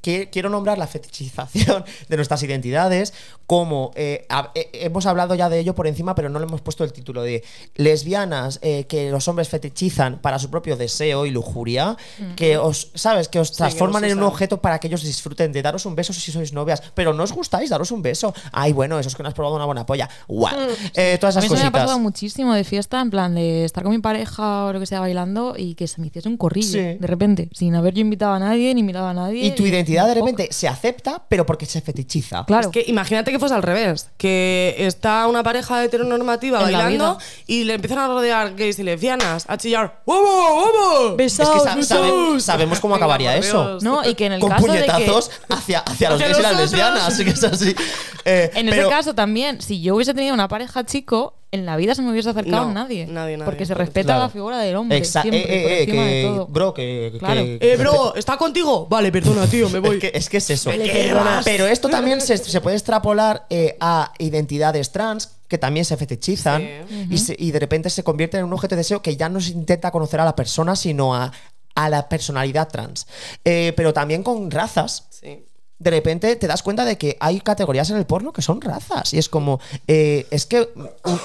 que quiero nombrar la fetichización (laughs) de nuestras identidades, como eh, eh, hemos hablado ya de ello por encima, pero no le hemos puesto el título de lesbianas eh, que los hombres fetichizan para su propio deseo y lujuria, que os, ¿sabes? Que os transforman que en un objeto para que ellos disfruten de daros un beso si sois novias, pero no os gustáis daros un beso. Ay, bueno, eso es que no has probado una buena polla. Guau. Eh, todas a mí esas eso me ha pasado cositas. muchísimo de fiesta, en plan de estar con mi pareja o lo que sea bailando y que se me hiciese un corrillo Sí. de repente, sin haber yo invitado a nadie ni mirado a nadie. Y tu identidad de repente se acepta, pero porque se fetichiza. Claro. Es que imagínate que fuese al revés, que está una pareja heteronormativa En la bailando vida. y le empiezan a rodear gays y lesbianas, a chillar ¡Vamos, vamos! Es que sa- sabe- sabemos cómo Venga, acabaría por eso. Dios. No, y que en el Con caso de que puñetazos hacia, hacia los (laughs) Hacia gays y las nosotros. lesbianas. Así que es así. (laughs) Eh, En pero- ese caso también, si yo hubiese tenido una pareja chico, en la vida se me hubiese acercado No, nadie. nadie, nadie. Porque se respeta Claro. la figura del hombre. Exa- siempre, eh, por eh, eh, encima de que- todo. Bro, que. Claro. que- Eh, bro, ¿está contigo? Vale, perdona, tío, me (laughs) voy. Es que, es que es eso. Perdonas. Pero esto también se, se puede extrapolar eh, a identidades trans que también se fetichizan Sí. y, se- y de repente se convierten en un objeto de deseo que ya no se intenta conocer a la persona, sino a, a la personalidad trans. Eh, pero también con razas. Sí. De repente te das cuenta de que hay categorías en el porno que son razas. Y es como, eh, es que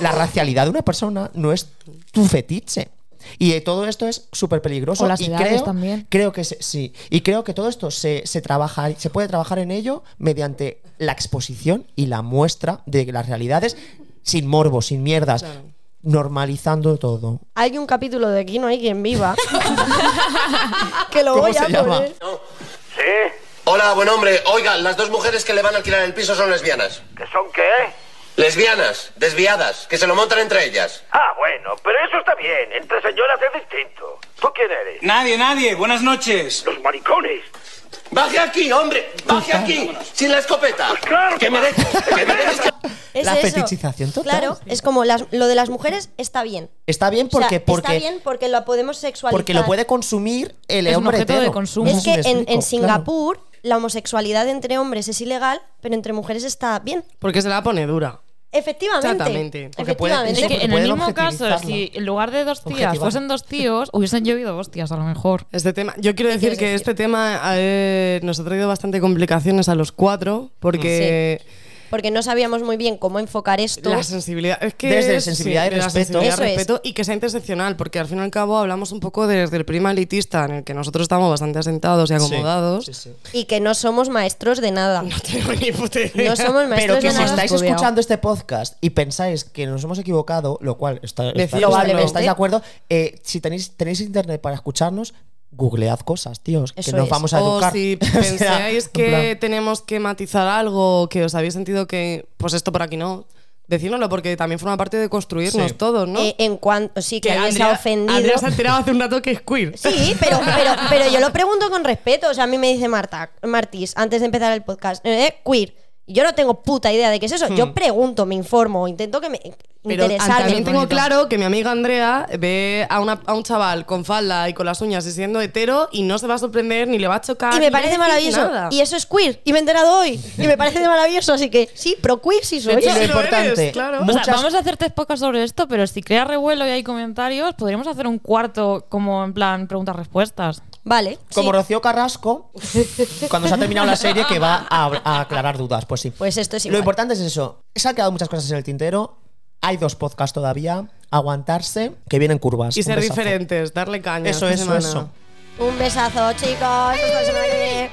la racialidad de una persona no es tu fetiche. Y eh, todo esto es súper peligroso. O las y creo, también. creo que se- sí. Y creo que todo esto se, se trabaja, se puede trabajar en ello mediante la exposición y la muestra de las realidades sin morbo, sin mierdas. Claro. Normalizando todo. Hay un capítulo de Aquí no hay quien viva (laughs) (laughs) que lo ¿Cómo voy a se llama? poner. ¿Sí? Hola, buen hombre. Oiga, las dos mujeres que le van a alquilar el piso son lesbianas. ¿Que son qué? Lesbianas, desviadas, que se lo montan entre ellas. Ah, bueno, pero eso está bien. Entre señoras es distinto. ¿Tú quién eres? Nadie, nadie. Buenas noches. Los maricones. ¡Baje aquí, hombre! ¡Baje aquí! ¡Sin la escopeta! Pues claro que ¡Que me dejes! ¡Que me dejes! (laughs) Es La eso. fetichización total. Claro, es como las- lo de las mujeres está bien. Está bien O sea, porque, porque, está bien porque lo podemos sexualizar. porque lo puede consumir el Es un hombre de consumo. Sé Es que en, en claro. La homosexualidad entre hombres es ilegal, pero entre mujeres está bien. Porque se la pone dura. Efectivamente. Exactamente. Porque puede- Efectivamente. Es que en el mismo caso, si en lugar de dos tías Objetivar. fuesen dos tíos, hubiesen llovido hostias a lo mejor. Este tema, yo quiero decir que decir? este tema eh, nos ha traído bastante complicaciones a los cuatro, porque Porque no sabíamos muy bien cómo enfocar esto. la sensibilidad es que Desde es- sensibilidad y de la respeto. sensibilidad, Eso es. respeto y que sea interseccional, porque al fin y al cabo hablamos un poco desde el prima elitista en el que nosotros estamos bastante asentados y acomodados. Sí, sí, sí. Y que no somos maestros de nada. (laughs) No tengo ni puta idea. No somos maestros Pero que de si nada. estáis estudiado. escuchando este podcast y pensáis que nos hemos equivocado, lo cual está, está-. Probablemente. estáis de acuerdo, eh, si tenéis, tenéis internet para escucharnos, googlead cosas, tíos, que nos es. vamos a O educar. si (laughs) O sea, pensáis en que tenemos que matizar algo, que os habéis sentido que, pues esto por aquí no, decídnoslo, porque también forma parte de construirnos Sí. todos, ¿no? Eh, en cuanto sí que, alguien se ha ofendido. Andrea se ha enterado hace un rato que es queer. Sí, pero, pero, pero yo lo pregunto con respeto. O sea, a mí me dice Marta, Martis, antes de empezar el podcast, eh, queer. Yo no tengo puta idea de qué es eso. Yo pregunto, me informo, intento que me Pero interesarme. también tengo claro que mi amiga Andrea ve a, una- a un chaval con falda y con las uñas y siendo hetero y no se va a sorprender ni le va a chocar. Y me parece maravilloso. nada. Y eso es queer. Y me he enterado hoy. Y me parece de maravilloso. Así que sí, pro queer sí soy. Y Sí lo lo importante, eres, claro. O sea, vamos a hacer tres podcasts sobre esto, pero si crea revuelo y hay comentarios, podríamos hacer un cuarto como en plan preguntas-respuestas. Vale. Como sí. Rocío Carrasco, (laughs) cuando se ha terminado la serie, que va a, a aclarar dudas. Pues sí. Pues esto es Lo igual. importante es eso. Se han quedado muchas cosas en el tintero. Hay dos podcasts todavía. Aguantarse, que vienen curvas. Y Un ser besazo. diferentes, darle caña. Eso, eso, semana. eso. Un besazo, chicos. Hasta la semana que viene.